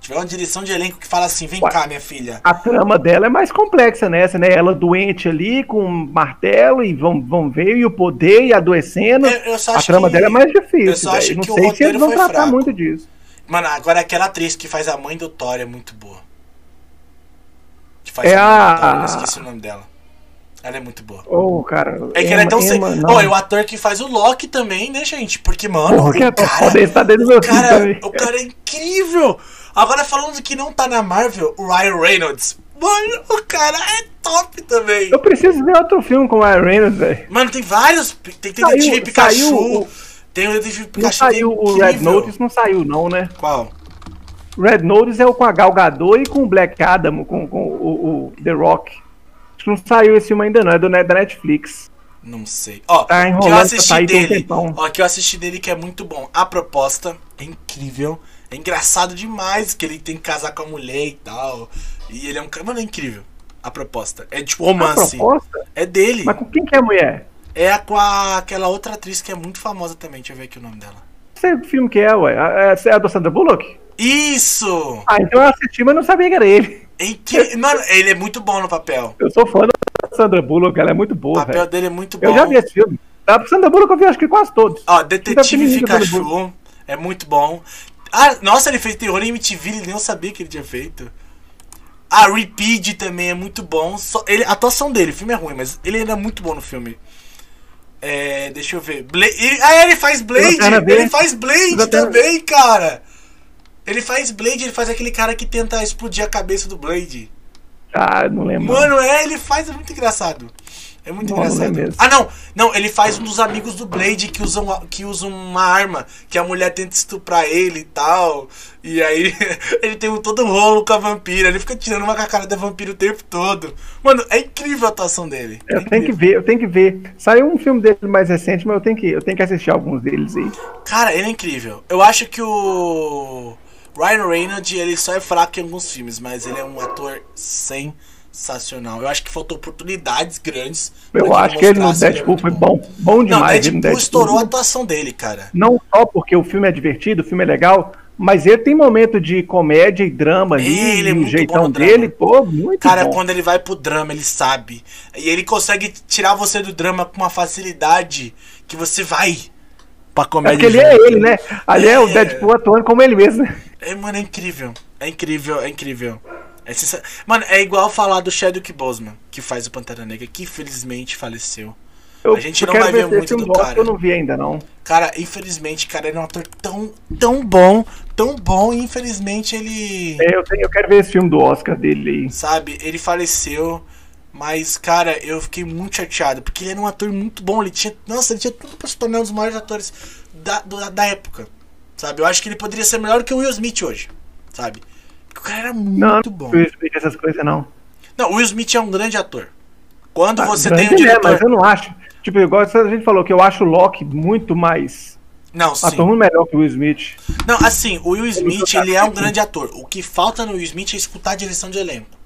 tiver uma direção de elenco que fala assim, vem Ué, cá, minha filha.
A trama dela é mais complexa nessa, né? Ela doente ali com um martelo e vão, vão ver e o poder e adoecendo. Eu, eu a trama que, dela é mais difícil. Eu só acho não que sei se eles vão tratar fraco. muito disso.
Mano, agora aquela atriz que faz a mãe do Thor é muito boa.
Que faz é a. Thor,
eu esqueci o nome dela. Ela é muito boa.
Oh, cara.
É que Emma, ela é tão. Emma, se... oh, e o ator que faz o Loki também, né, gente? Porque, mano. Oh, o, cara, o, cara, o cara é incrível. Agora, falando que não tá na Marvel, o Ryan Reynolds. Mano, o cara é top também.
Eu preciso ver outro filme com o Ryan Reynolds, velho.
Mano, tem vários. Tem Detetive Pikachu. Saiu, tem o Detetive
Pikachu. Não saiu o Red Notice, não saiu, não, né?
Qual?
Red Notice é o com a Gal Gadot e com o Black Adam, com, com o, o The Rock. Não saiu esse filme ainda não, é do, da Netflix.
Não sei. Ó, tá que eu assisti dele. Um ó, que eu assisti dele que é muito bom. A proposta é incrível. É engraçado demais que ele tem que casar com a mulher e tal. E ele é um cara. Mano, é incrível. A proposta. É tipo romance. A proposta? É dele.
Mas com quem que é a mulher?
É com a, aquela outra atriz que é muito famosa também. Deixa eu ver aqui o nome dela.
Sei que filme que é, ué. É, é a do Sandra Bullock?
Isso!
Ah, então eu assisti, mas não sabia que era ele.
Que... Mano, ele é muito bom no papel.
Eu sou fã da Sandra Bullock, ela é muito boa.
O papel véio. dele é muito bom.
Eu já vi esse filme. A Sandra Bullock eu vi acho que quase todos.
Ó, Detetive Pikachu é muito bom. Ah, nossa, ele fez terror em MTV, ele nem sabia que ele tinha feito. A Repeat também é muito bom. Só, ele, a atuação dele, o filme é ruim, mas ele era muito bom no filme. É, deixa eu ver. Bla ele, ah, ele faz Blade! Ele faz Blade também, cara! Ele faz Blade, ele faz aquele cara que tenta explodir a cabeça do Blade.
Ah, não lembro.
Mano, é, ele faz, é muito engraçado. É muito não, engraçado. Não é ah, não! Não, ele faz um dos amigos do Blade que usam, que usam uma arma, que a mulher tenta estuprar ele e tal. E aí ele tem um todo rolo com a vampira. Ele fica tirando uma cara da vampira o tempo todo. Mano, é incrível a atuação dele.
É eu tenho que ver, eu tenho que ver. Saiu um filme dele mais recente, mas eu tenho que, eu tenho que assistir alguns deles aí.
Cara, ele é incrível. Eu acho que o. Ryan Reynolds, ele só é fraco em alguns filmes, mas ele é um ator sensacional. Eu acho que faltou oportunidades grandes.
Eu acho que ele no Deadpool foi bom, bom demais.
Não, Deadpool, Deadpool estourou a atuação dele, cara.
Não só porque o filme é divertido, o filme é legal, mas ele tem momento de comédia e drama ali, ele é muito jeitão dele, pô, muito
Cara,
bom.
quando ele vai pro drama, ele sabe. E ele consegue tirar você do drama com uma facilidade que você vai
pra comédia. É porque ele é ele, né? Ali é, é o Deadpool atuando como ele mesmo.
É, mano, é incrível. É incrível, é incrível. É Mano, é igual falar do Chadwick Boseman, que faz o Pantera Negra, que infelizmente faleceu.
Eu, a gente não vai ver muito do cara. Eu não vi ainda, não.
Cara, infelizmente, cara, ele é um ator tão, tão bom, tão bom, e infelizmente ele.
É, eu, tenho, eu quero ver esse filme do Oscar dele aí.
Sabe, ele faleceu. Mas, cara, eu fiquei muito chateado, porque ele era um ator muito bom. Ele tinha. Nossa, ele tinha tudo pra se tornar um dos maiores atores da, da, da época. Sabe? Eu acho que ele poderia ser melhor que o Will Smith hoje. Sabe? Porque o cara era muito não, bom. Não,
Will Smith essas coisas, não.
Não, o Will Smith é um grande ator. Quando ah, você tem um
diretor. É, mas eu não acho. Tipo, igual a gente falou, que eu acho o Loki muito mais.
Não, sim.
Ator muito melhor que o Will Smith.
Não, assim, o Will Smith, ele é um grande ator. O que falta no Will Smith é escutar a direção de elenco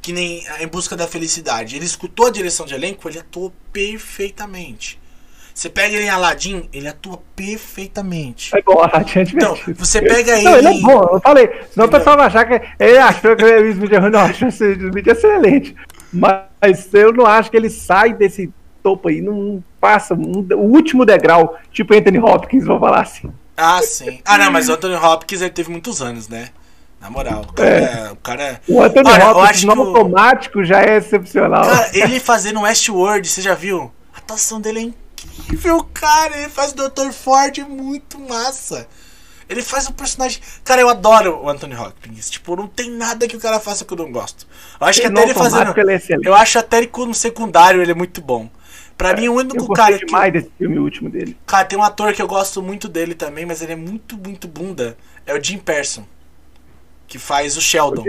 que nem Em Busca da Felicidade. Ele escutou a direção de elenco, ele atuou perfeitamente. Você pega ele em Aladdin, ele atua perfeitamente.
É bom, Aladdin é
Então, você pega ele.
Não, ele é bom, eu falei. Senão o pessoal vai achar que ele achou que o Smith é ruim. Não, acho o Smith excelente. Mas eu não acho que ele sai desse topo aí, não passa um, o último degrau, tipo Anthony Hopkins, vou falar assim.
Ah, sim. Ah, não, mas o Anthony Hopkins ele teve muitos anos, né? Na moral, o cara é. é o, cara é...
o Anthony Olha, Hopkins no automático já é excepcional.
Cara, ele fazendo Westworld, você já viu? A atuação dele é incrível, cara. Ele faz o Dr. Ford é muito massa. Ele faz um personagem. Cara, eu adoro o Anthony Hopkins. Tipo, não tem nada que o cara faça que eu não gosto. Eu acho que até ele fazendo. É eu acho até ele como secundário ele é muito bom. Pra é, mim, o único eu cara.
demais que... desse filme último dele.
Cara, tem um ator que eu gosto muito dele também, mas ele é muito, muito bunda. É o Jim Person que faz o Sheldon.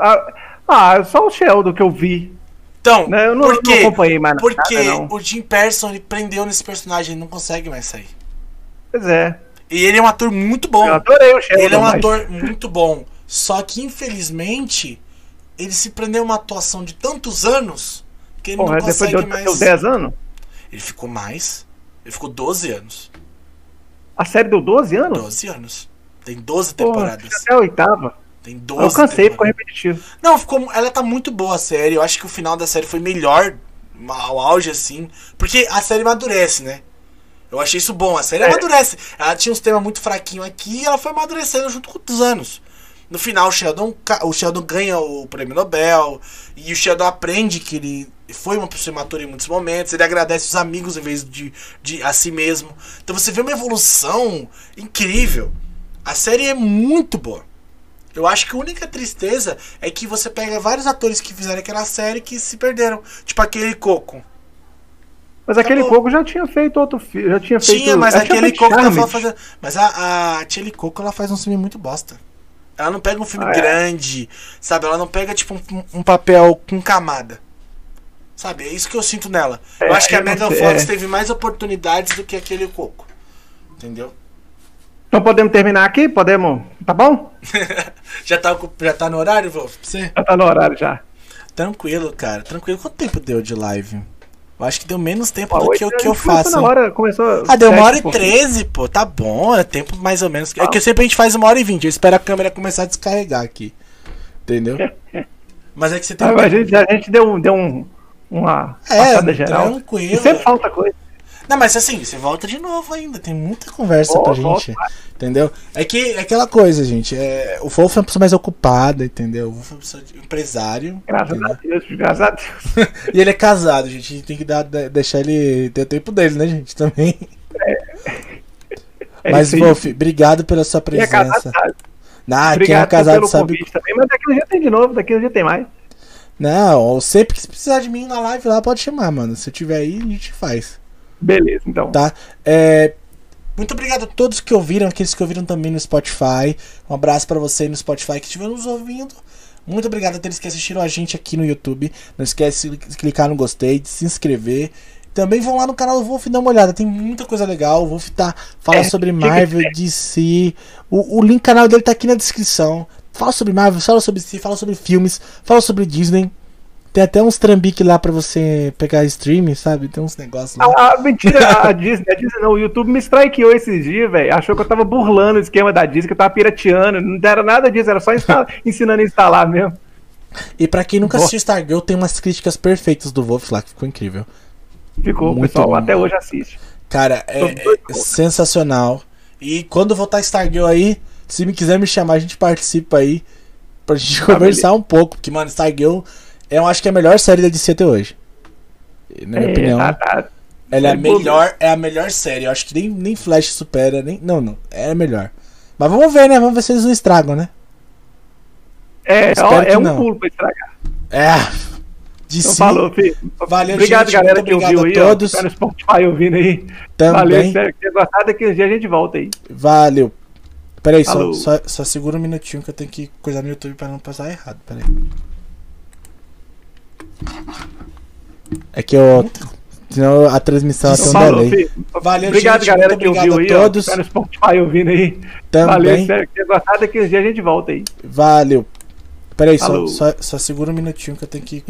Ah, ah, só o Sheldon que eu vi.
Então, né, eu não, por quê? não acompanhei mais Porque nada, o Jim Person ele prendeu nesse personagem, ele não consegue mais sair.
Pois é.
E ele é um ator muito bom.
Eu adorei o Sheldon.
Ele é um mas... ator muito bom. Só que, infelizmente, ele se prendeu uma atuação de tantos anos que ele Porra, não consegue depois de mais.
10 anos?
Ele ficou mais. Ele ficou 12 anos.
A série deu 12 anos?
12 anos. Tem 12 temporadas.
até a oitava.
Tem 12
Eu cansei, ficou repetitivo.
Não, ficou, ela tá muito boa a série. Eu acho que o final da série foi melhor, ao auge assim, porque a série amadurece, né? Eu achei isso bom. A série é. amadurece. Ela tinha uns temas muito fraquinhos aqui e ela foi amadurecendo junto com os anos. No final, o Sheldon, o Sheldon ganha o prêmio Nobel. E o Sheldon aprende que ele foi uma pessoa imatura em muitos momentos. Ele agradece os amigos em vez de, de a si mesmo. Então você vê uma evolução incrível. A série é muito boa. Eu acho que a única tristeza é que você pega vários atores que fizeram aquela série que se perderam. Tipo aquele Coco.
Mas aquele. Coco já tinha feito outro filme. Já tinha feito.
Tinha, mas aquele Coco tava fazendo. Mas a, a Chile Coco ela faz um filme muito bosta. Ela não pega um filme ah, é? grande, sabe? Ela não pega, tipo, um, um, papel com camada. Sabe? É isso que eu sinto nela. É, eu acho que a Megan Fox é. teve mais oportunidades do que aquele Coco. Entendeu?
Então podemos terminar aqui? Podemos. Tá bom?
já, tá, já tá no horário, Wolf? Você?
Já tá no horário já.
Tranquilo, cara. Tranquilo. Quanto tempo deu de live? Eu acho que deu menos tempo do que o que eu faço.
Hora, começou
ah, deu uma hora e treze, pô. Tá bom, é tempo mais ou menos. Ah. É que sempre a gente faz uma hora e vinte. Eu espero a câmera começar a descarregar aqui. Entendeu? Mas é que você tem.
Ah, a, gente, a gente deu, deu um, uma
é, passada geral. Tranquilo. E
sempre falta coisa.
Não, mas assim, você volta de novo ainda. Tem muita conversa oh, pra gente. Volta. Entendeu? É que é aquela coisa, gente. É, o Wolf é uma pessoa mais ocupada, entendeu? O Wolf é uma pessoa de empresário.
Graças
entendeu?
a Deus, graças a Deus.
e ele é casado, gente. A gente tem que dar, deixar ele ter o tempo dele, né, gente? Também. É. é Mas, Wolf, obrigado pela sua presença. Quem é casado sabe. Quem é casado sabe.
Também, mas daqui a dia tem de novo, daqui a dia tem mais.
Não, sempre que precisar de mim na live lá, pode chamar, mano. Se eu tiver aí, a gente faz.
Beleza, então.
Tá? É, muito obrigado a todos que ouviram, aqueles que ouviram também no Spotify. Um abraço para você no Spotify que estiver nos ouvindo. Muito obrigado a aqueles que assistiram a gente aqui no YouTube. Não esquece de clicar no gostei, de se inscrever. Também vão lá no canal do Wolf dar uma olhada, tem muita coisa legal. O Wolf tá, fala é, sobre Marvel, DC. O, o link canal dele tá aqui na descrição. Fala sobre Marvel, fala sobre DC, fala sobre filmes, fala sobre Disney. Tem até uns trambiques lá pra você pegar streaming, sabe? Tem uns negócios lá.
Ah, mentira, a Disney, a Disney não, o YouTube me strikeou esses dias, velho. Achou que eu tava burlando o esquema da Disney, que eu tava pirateando. Não era nada disso, era só ensinando a instalar mesmo.
E pra quem nunca assistiu Stargirl, tem umas críticas perfeitas do Wolf lá, que ficou incrível.
Ficou, Muito pessoal, bom. até hoje assiste.
Cara, é, é sensacional. E quando voltar Stargirl aí, se me quiser me chamar, a gente participa aí. Pra gente ah, conversar beleza. um pouco. Porque, mano, Stargirl eu acho que é a melhor série da DC até hoje. Na minha é, opinião. Tá, tá. Ela é a melhor, é a melhor série. Eu acho que nem, nem Flash supera, nem. Não, não. É a melhor. Mas vamos ver, né? Vamos ver se eles não estragam, né?
É, ó, é um não. pulo pra estragar.
É.
De então, falou, filho. Valeu, Obrigado, gente, galera, que ouviu aí.
Todos.
Ó, tá no Spotify ouvindo aí.
Também.
Valeu, espero que tenha gostado. Daqui uns dias a gente volta aí.
Valeu. Peraí, só, só, só segura um minutinho que eu tenho que coisar no YouTube pra não passar errado. Peraí. É que eu. Senão a transmissão é tão delay.
Valeu, Obrigado, gente, galera, que ouviu aí. Todos. Ó, no Spotify ouvindo aí.
Também. Valeu,
espero que tenha gostado. Daqui uns dias a gente volta aí.
Valeu. Peraí, só, só, só segura um minutinho que eu tenho que.